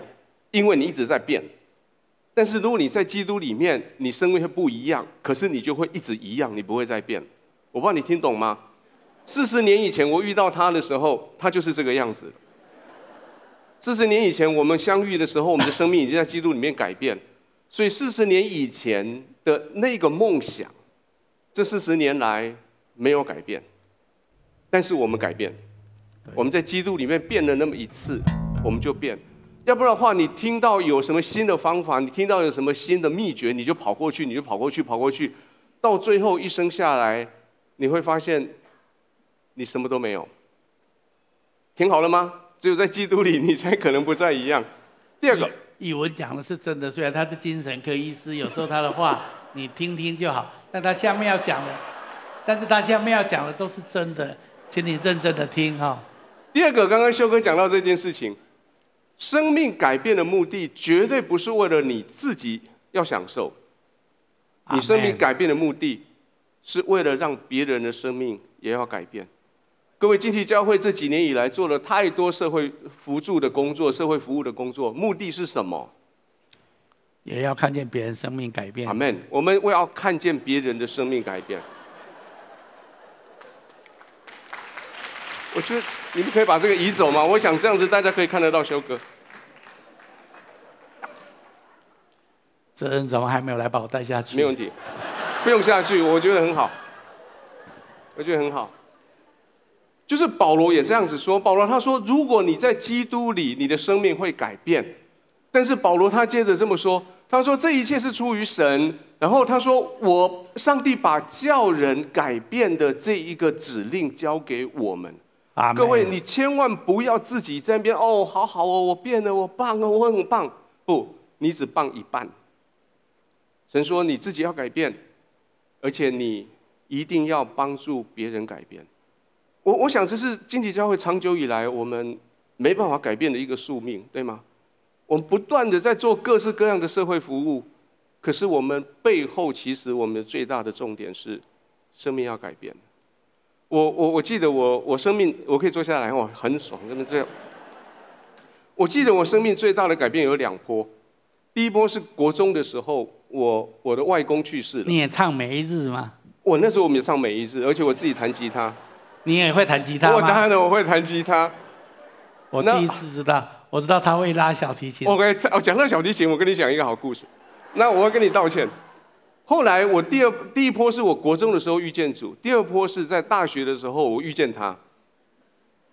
因为你一直在变。但是如果你在基督里面，你生命会不一样，可是你就会一直一样，你不会再变。我不知道你听懂吗？四十年以前我遇到他的时候，他就是这个样子。四十年以前我们相遇的时候，我们的生命已经在基督里面改变。所以四十年以前的那个梦想，这四十年来没有改变。但是我们改变，我们在基督里面变了那么一次，我们就变。要不然的话，你听到有什么新的方法，你听到有什么新的秘诀，你就跑过去，你就跑过去，跑过去，到最后一生下来，你会发现你什么都没有。听好了吗？只有在基督里，<laughs> 你才可能不再一样。第二个，语文讲的是真的，虽然他是精神科医师，有时候他的话 <laughs> 你听听就好，但他下面要讲的，但是他下面要讲的都是真的，请你认真的听哈。第二个，刚刚修哥讲到这件事情。生命改变的目的绝对不是为了你自己要享受，你生命改变的目的是为了让别人的生命也要改变。各位经济教会这几年以来做了太多社会辅助的工作、社会服务的工作，目的是什么？也要看见别人生命改变。阿门。我们为要看见别人的生命改变。我觉得你们可以把这个移走吗？我想这样子大家可以看得到修哥。这人怎么还没有来把我带下去？没问题，不用下去，我觉得很好。我觉得很好。就是保罗也这样子说，保罗他说，如果你在基督里，你的生命会改变。但是保罗他接着这么说，他说这一切是出于神。然后他说，我上帝把叫人改变的这一个指令交给我们。各位，你千万不要自己在那边哦，好好哦，我变了，我棒哦，我很棒。不，你只棒一半。神说你自己要改变，而且你一定要帮助别人改变。我我想这是经济教会长久以来我们没办法改变的一个宿命，对吗？我们不断的在做各式各样的社会服务，可是我们背后其实我们最大的重点是生命要改变。我我我记得我我生命我可以坐下来，我很爽，真的这样。我记得我生命最大的改变有两波，第一波是国中的时候，我我的外公去世了。你也唱每一日吗？我那时候我们也唱每一日，而且我自己弹吉他。你也会弹吉他吗？我当然了，我会弹吉他。我第一次知道，我知道他会拉小提琴。OK，哦，讲到小提琴，我跟你讲一个好故事。那我要跟你道歉。后来我第二第一波是我国中的时候遇见主，第二波是在大学的时候我遇见他，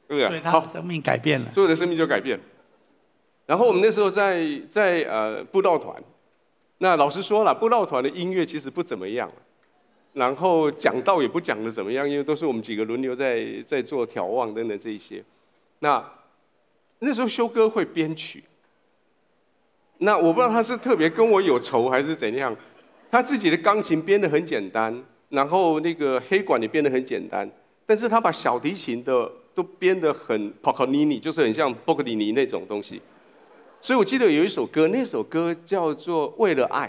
对不对？所以他的生命改变了，所有的生命就改变。然后我们那时候在在呃布道团，那老师说了，布道团的音乐其实不怎么样，然后讲道也不讲的怎么样，因为都是我们几个轮流在在做眺望等等这一些。那那时候修哥会编曲，那我不知道他是特别跟我有仇还是怎样。他自己的钢琴编得很简单，然后那个黑管也编得很简单，但是他把小提琴的都编得很帕格尼尼，就是很像波格里尼那种东西。所以我记得有一首歌，那首歌叫做《为了爱》，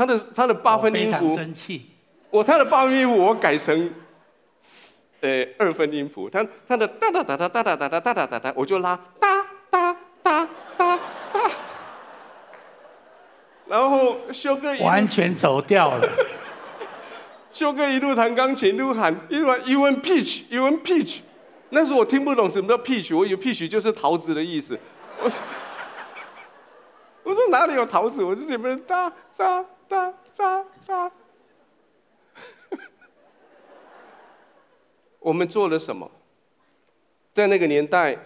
他的他的八分音符，生气，我他的八分音符我改成呃二分音符，他他的哒哒哒哒哒哒哒哒哒哒哒，我就拉哒哒哒哒哒，然后修哥完全走调了。<laughs> 修哥一路弹钢琴，一路喊，一路喊，英文 pitch，英文 pitch。那时候我听不懂什么叫 peach，我以为 peach 就是桃子的意思。我说，<laughs> 我说哪里有桃子？我就前面哒哒哒哒哒。<laughs> 我们做了什么？在那个年代，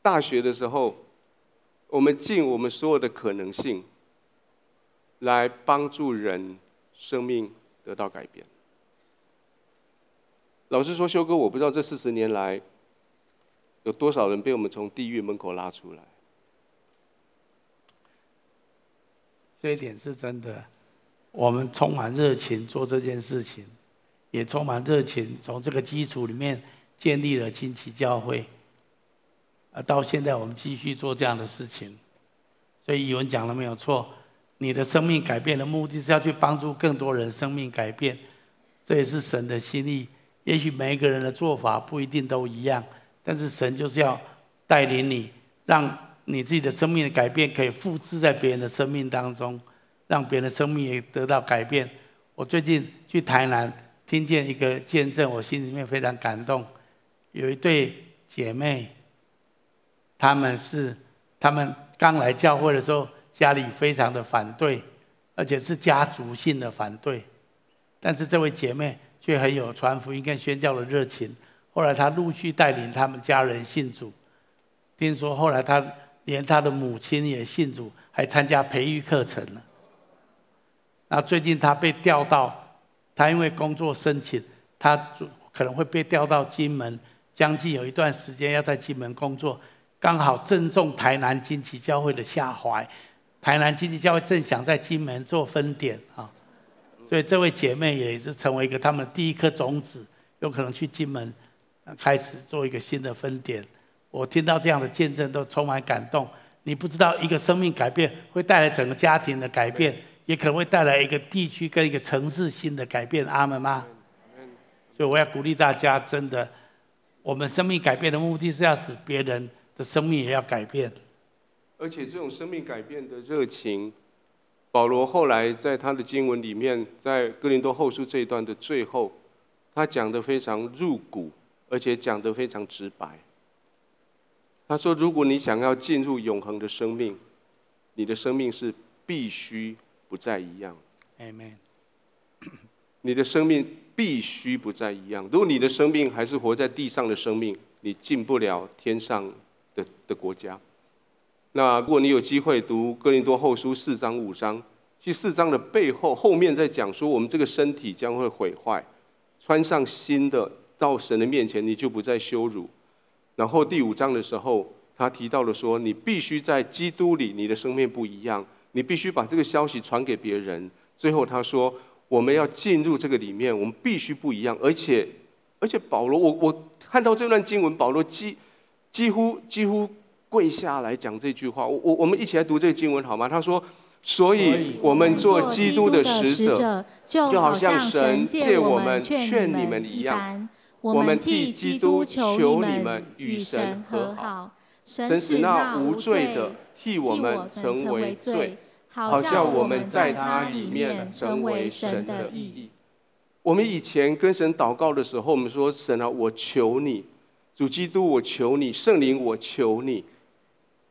大学的时候，我们尽我们所有的可能性，来帮助人生命。得到改变。老实说，修哥，我不知道这四十年来有多少人被我们从地狱门口拉出来。这一点是真的，我们充满热情做这件事情，也充满热情从这个基础里面建立了亲戚教会。啊到现在，我们继续做这样的事情。所以，语文讲了没有错。你的生命改变的目的是要去帮助更多人生命改变，这也是神的心意。也许每一个人的做法不一定都一样，但是神就是要带领你，让你自己的生命的改变可以复制在别人的生命当中，让别人的生命也得到改变。我最近去台南听。见一个见证，我心里面非常感动。有一对姐妹，她们是她们刚来教会的时候，家里非常的反对，而且是家族性的反对。但是这位姐妹却很有传福音跟宣教的热情。后来她陆续带领他们家人信主。听说后来她连她的母亲也信主，还参加培育课程了。那最近她被调到，她因为工作申请，她可能会被调到金门，将近有一段时间要在金门工作，刚好正中台南金旗教会的下怀，台南金旗教会正想在金门做分点啊，所以这位姐妹也是成为一个他们第一颗种子，有可能去金门开始做一个新的分点。我听到这样的见证都充满感动。你不知道一个生命改变会带来整个家庭的改变，也可能会带来一个地区跟一个城市新的改变。阿门吗？所以我要鼓励大家，真的，我们生命改变的目的是要使别人的生命也要改变。而且这种生命改变的热情，保罗后来在他的经文里面，在哥林多后书这一段的最后，他讲得非常入骨，而且讲得非常直白。他说：“如果你想要进入永恒的生命，你的生命是必须不再一样。Amen。你的生命必须不再一样。如果你的生命还是活在地上的生命，你进不了天上的的国家。那如果你有机会读哥林多后书四章五章，其实四章的背后后面在讲说，我们这个身体将会毁坏，穿上新的，到神的面前，你就不再羞辱。”然后第五章的时候，他提到了说，你必须在基督里，你的生命不一样，你必须把这个消息传给别人。最后他说，我们要进入这个里面，我们必须不一样，而且，而且保罗，我我看到这段经文，保罗几几乎几乎跪下来讲这句话。我我我们一起来读这个经文好吗？他说，所以我们做基督的使者，就好像神借我们劝你们一样。我们替基督求你们与神和好，神使那无罪的替我们成为罪，好叫我们在他里面成为神的意义。我们以前跟神祷告的时候，我们说：“神啊，我求你，主基督，我求你，圣灵，我求你。”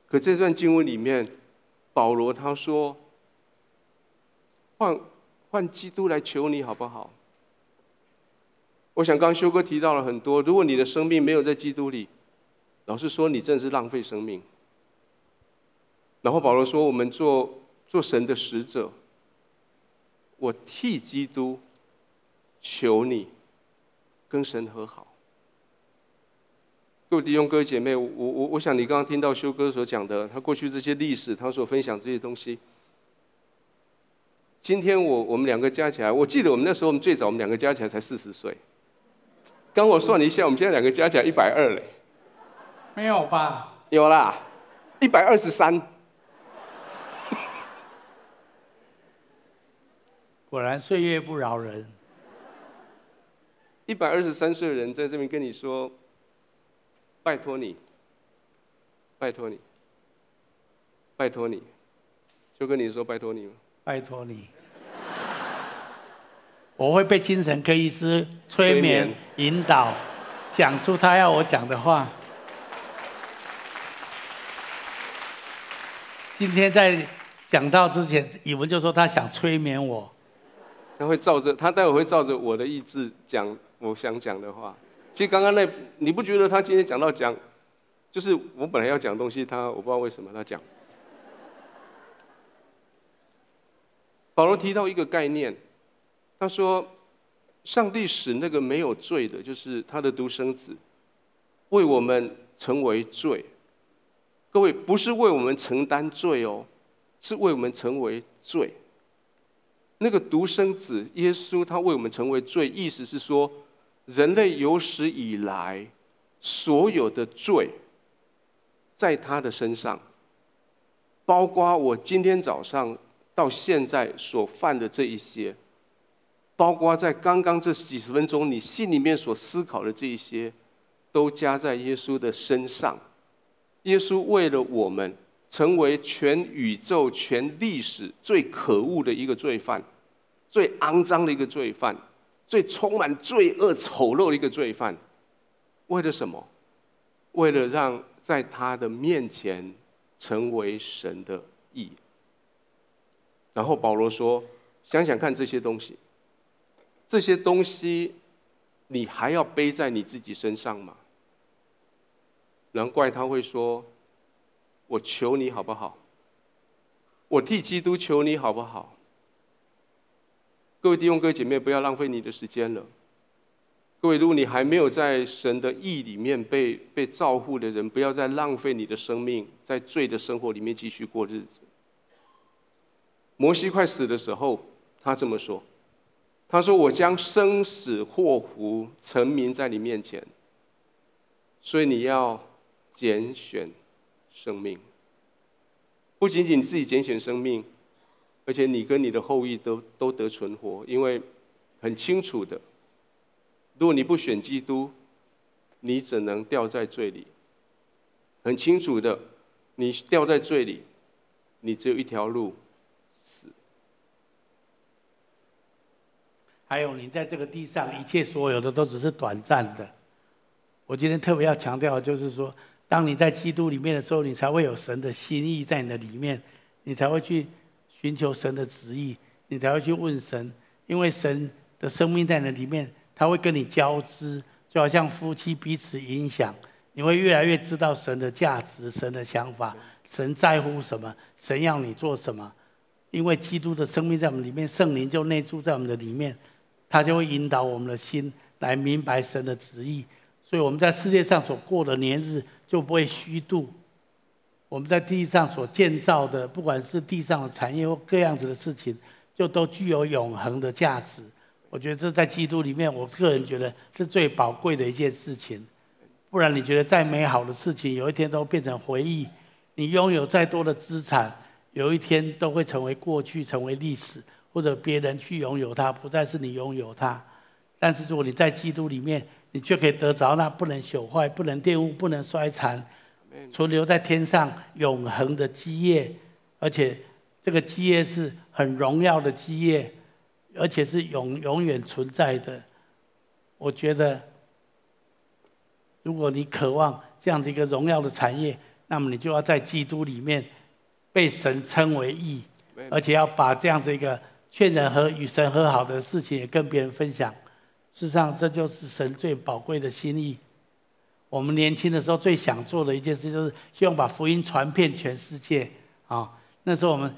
可这段经文里面，保罗他说：“换换基督来求你好不好？”我想，刚刚修哥提到了很多。如果你的生命没有在基督里，老实说，你真的是浪费生命。然后保罗说：“我们做做神的使者，我替基督求你跟神和好。”各位弟兄各位姐妹，我我我想你刚刚听到修哥所讲的，他过去这些历史，他所分享这些东西。今天我我们两个加起来，我记得我们那时候我们最早我们两个加起来才四十岁。刚我算了一下，我们现在两个加起来一百二嘞，没有吧？有啦，一百二十三。果然岁月不饶人。一百二十三岁的人在这边跟你说：“拜托你，拜托你，拜托你。”就跟你说：“拜托你。”拜托你。我会被精神科医师催眠引导，讲出他要我讲的话。今天在讲到之前，以文就说他想催眠我，他会照着他待会会照着我的意志讲我想讲的话。其实刚刚那你不觉得他今天讲到讲，就是我本来要讲东西，他我不知道为什么他讲。保罗提到一个概念。他说：“上帝使那个没有罪的，就是他的独生子，为我们成为罪。各位，不是为我们承担罪哦，是为我们成为罪。那个独生子耶稣，他为我们成为罪，意思是说，人类有史以来所有的罪，在他的身上，包括我今天早上到现在所犯的这一些。”包括在刚刚这几十分钟，你心里面所思考的这一些，都加在耶稣的身上。耶稣为了我们，成为全宇宙、全历史最可恶的一个罪犯，最肮脏的一个罪犯，最充满罪恶、丑陋的一个罪犯，为了什么？为了让在他的面前成为神的义。然后保罗说：“想想看这些东西，这些东西，你还要背在你自己身上吗？难怪他会说：‘我求你好不好？我替基督求你好不好？’各位弟兄、各位姐妹，不要浪费你的时间了。各位，如果你还没有在神的意里面被被照护的人，不要再浪费你的生命在罪的生活里面继续过日子。”摩西快死的时候，他这么说：“他说我将生死祸福陈明在你面前，所以你要拣选生命。不仅仅自己拣选生命，而且你跟你的后裔都都得存活，因为很清楚的，如果你不选基督，你只能掉在罪里。很清楚的，你掉在罪里，你只有一条路。”死。还有，你在这个地上，一切所有的都只是短暂的。我今天特别要强调的就是说，当你在基督里面的时候，你才会有神的心意在你的里面，你才会去寻求神的旨意，你才会去问神，因为神的生命在你的里面，他会跟你交织，就好像夫妻彼此影响，你会越来越知道神的价值、神的想法，神在乎什么，神要你做什么。因为基督的生命在我们里面，圣灵就内住在我们的里面，他就会引导我们的心来明白神的旨意。所以我们在世界上所过的年日就不会虚度。我们在地上所建造的，不管是地上的产业或各样子的事情，就都具有永恒的价值。我觉得这在基督里面，我个人觉得是最宝贵的一件事情。不然你觉得再美好的事情，有一天都变成回忆。你拥有再多的资产。有一天都会成为过去，成为历史，或者别人去拥有它，不再是你拥有它。但是如果你在基督里面，你就可以得着那不能朽坏、不能玷污、不能衰残，存留在天上永恒的基业，而且这个基业是很荣耀的基业，而且是永永远存在的。我觉得，如果你渴望这样的一个荣耀的产业，那么你就要在基督里面。被神称为义，而且要把这样子一个劝人和与神和好的事情也跟别人分享。事实上，这就是神最宝贵的心意。我们年轻的时候最想做的一件事，就是希望把福音传遍全世界。啊，那时候我们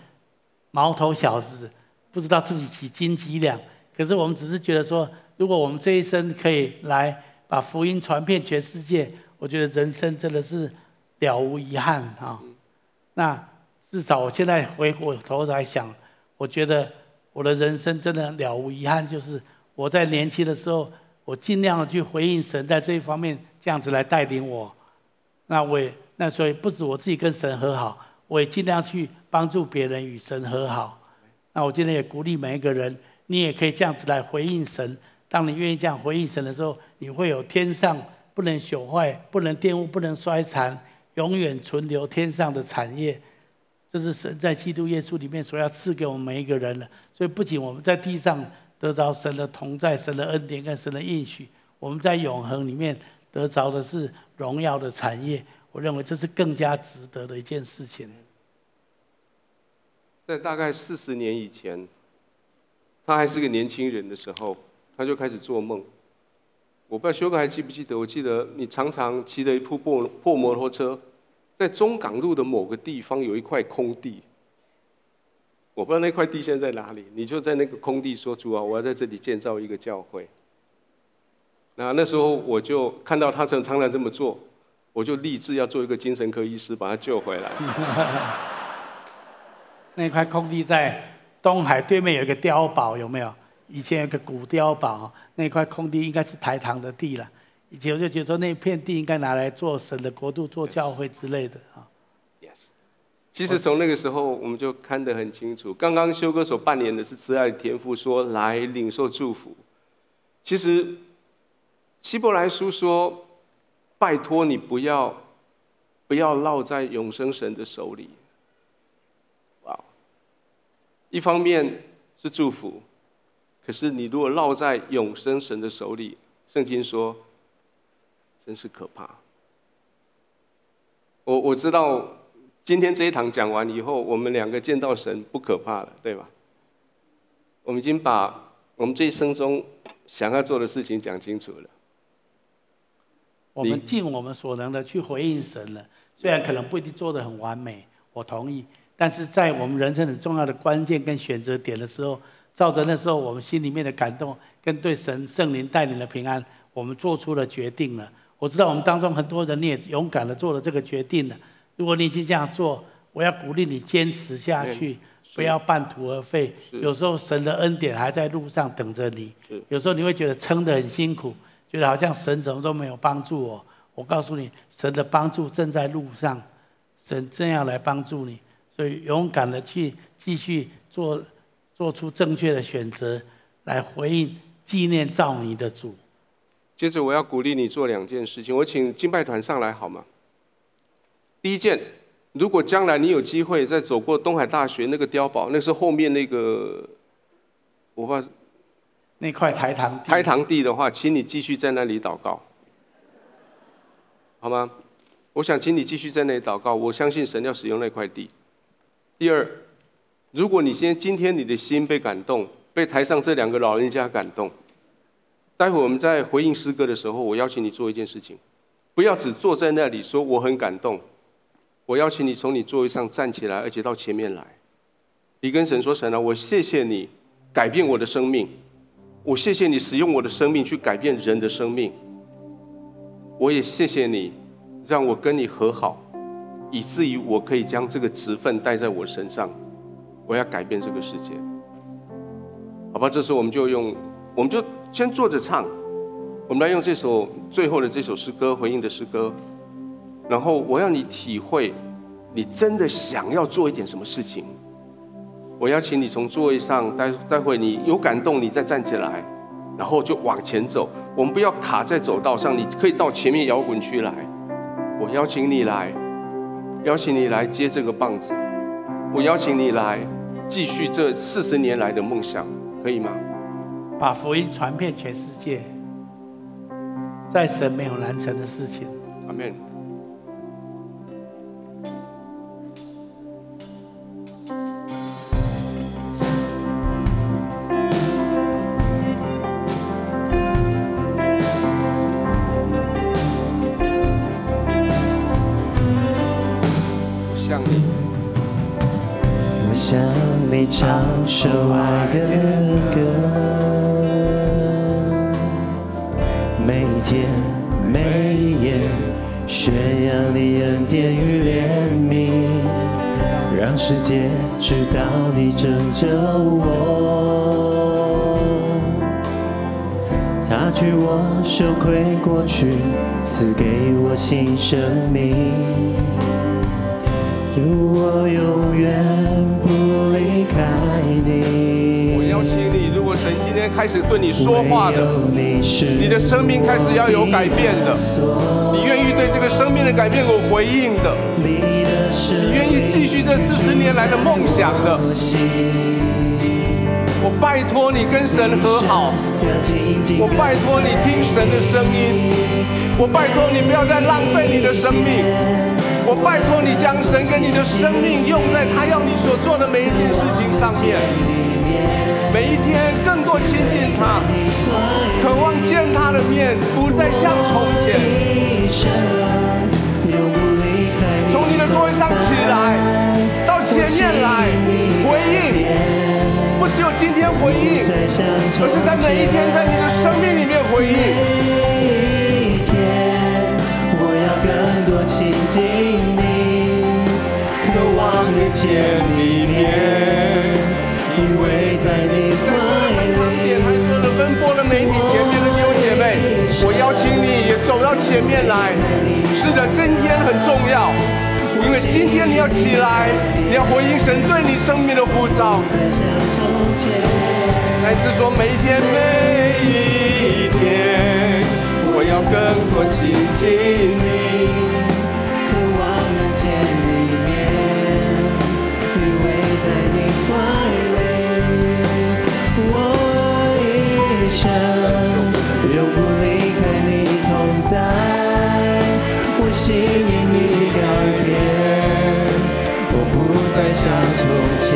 毛头小子，不知道自己几斤几两，可是我们只是觉得说，如果我们这一生可以来把福音传遍全世界，我觉得人生真的是了无遗憾啊。那。至少我现在回过头来想，我觉得我的人生真的了无遗憾，就是我在年轻的时候，我尽量的去回应神在这一方面这样子来带领我。那我也那所以不止我自己跟神和好，我也尽量去帮助别人与神和好。那我今天也鼓励每一个人，你也可以这样子来回应神。当你愿意这样回应神的时候，你会有天上不能朽坏、不能玷污、不能衰残、永远存留天上的产业。这是神在基督耶稣里面所要赐给我们每一个人的，所以不仅我们在地上得着神的同在、神的恩典跟神的应许，我们在永恒里面得着的是荣耀的产业。我认为这是更加值得的一件事情。在大概四十年以前，他还是个年轻人的时候，他就开始做梦。我不知道修哥还记不记得？我记得你常常骑着一部破破摩托车。在中港路的某个地方有一块空地，我不知道那块地现在在哪里。你就在那个空地说：“主啊，我要在这里建造一个教会。”那那时候我就看到他常常常这么做，我就立志要做一个精神科医师，把他救回来。<laughs> 那块空地在东海对面有一个碉堡，有没有？以前有个古碉堡，那块空地应该是台糖的地了。以前我就觉得那片地应该拿来做神的国度、做教会之类的啊。其实从那个时候我们就看得很清楚。刚刚修哥所扮演的是慈爱的天父，说来领受祝福。其实希伯来书说，拜托你不要不要落在永生神的手里。哇，一方面是祝福。可是你如果落在永生神的手里，圣经说，真是可怕。我我知道，今天这一堂讲完以后，我们两个见到神不可怕了，对吧？我们已经把我们这一生中想要做的事情讲清楚了。我们尽我们所能的去回应神了，虽然可能不一定做得很完美，我同意。但是在我们人生很重要的关键跟选择点的时候，照着那时候我们心里面的感动跟对神圣灵带领的平安，我们做出了决定了。我知道我们当中很多人，你也勇敢的做了这个决定了。如果你已经这样做，我要鼓励你坚持下去，不要半途而废。有时候神的恩典还在路上等着你。有时候你会觉得撑得很辛苦，觉得好像神怎么都没有帮助我。我告诉你，神的帮助正在路上，神正要来帮助你。所以勇敢的去继续做，做出正确的选择，来回应纪念造你的主。接着我要鼓励你做两件事情，我请敬拜团上来好吗？第一件，如果将来你有机会再走过东海大学那个碉堡，那是后面那个，我怕那块台堂台堂地的话，请你继续在那里祷告，好吗？我想请你继续在那里祷告，我相信神要使用那块地。第二，如果你先今天你的心被感动，被台上这两个老人家感动，待会我们在回应诗歌的时候，我邀请你做一件事情，不要只坐在那里说我很感动，我邀请你从你座位上站起来，而且到前面来，你跟神说：神啊，我谢谢你改变我的生命，我谢谢你使用我的生命去改变人的生命，我也谢谢你让我跟你和好。以至于我可以将这个职分带在我身上，我要改变这个世界，好吧？这时候我们就用，我们就先坐着唱，我们来用这首最后的这首诗歌回应的诗歌，然后我要你体会，你真的想要做一点什么事情，我邀请你从座位上待待会你有感动，你再站起来，然后就往前走，我们不要卡在走道上，你可以到前面摇滚区来，我邀请你来。邀请你来接这个棒子，我邀请你来继续这四十年来的梦想，可以吗？把福音传遍全世界，在神没有难成的事情。阿门。生命，祝我永远不。我邀请你，如果神今天开始对你说话的，你的生命开始要有改变的，你愿意对这个生命的改变有回应的，你愿意继续这四十年来的梦想的，我拜托你跟神和好，我拜托你听神的声音，我拜托你不要再浪费你的生命。我拜托你将神跟你的生命用在他要你所做的每一件事情上面，每一天更多亲近他，渴望见他的面，不再像从前。从你的座位上起来，到前面来回应，不只有今天回应，而是在每一天在你的生命里面回应。亲近你，渴望你见一面，依偎在你怀里。点还说了，奔波了媒体前面的弟兄姐妹，我邀请你也走到前面来。是的，今天很重要，因为今天你要起来，你要回应神对你生命的呼召。再次说，每一天，每一天，我要更多亲近你。生永不离开你同在。我心改变我不再从前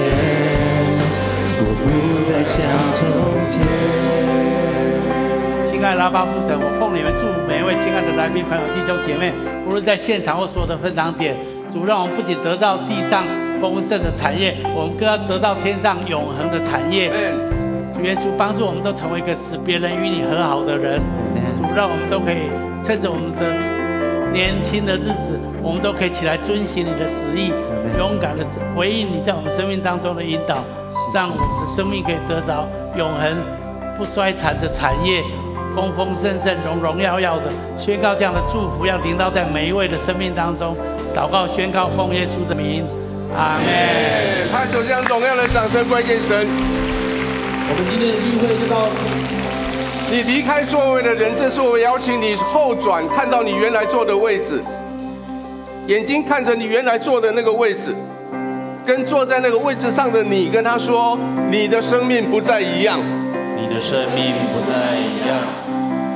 我不再从前。亲爱的拉巴布什我奉你们祝福每一位亲爱的来宾朋友弟兄姐妹无论在现场或所有的分享点主让我们不仅得到地上丰盛的产业我们更要得到天上永恒的产业。主耶稣帮助我们都成为一个使别人与你和好的人。主让我们都可以趁着我们的年轻的日子，我们都可以起来遵行你的旨意，勇敢的回应你在我们生命当中的引导，让我们的生命可以得着永恒不衰残的产业，丰丰盛盛、荣荣耀耀的宣告这样的祝福，要临到在每一位的生命当中。祷告宣告，奉耶稣的名，阿门。拍手将荣耀的掌声归给神。我们今天的聚会就到。你离开座位的人，这是我邀请你后转，看到你原来坐的位置，眼睛看着你原来坐的那个位置，跟坐在那个位置上的你，跟他说，你的生命不再一样，你的生命不再一样。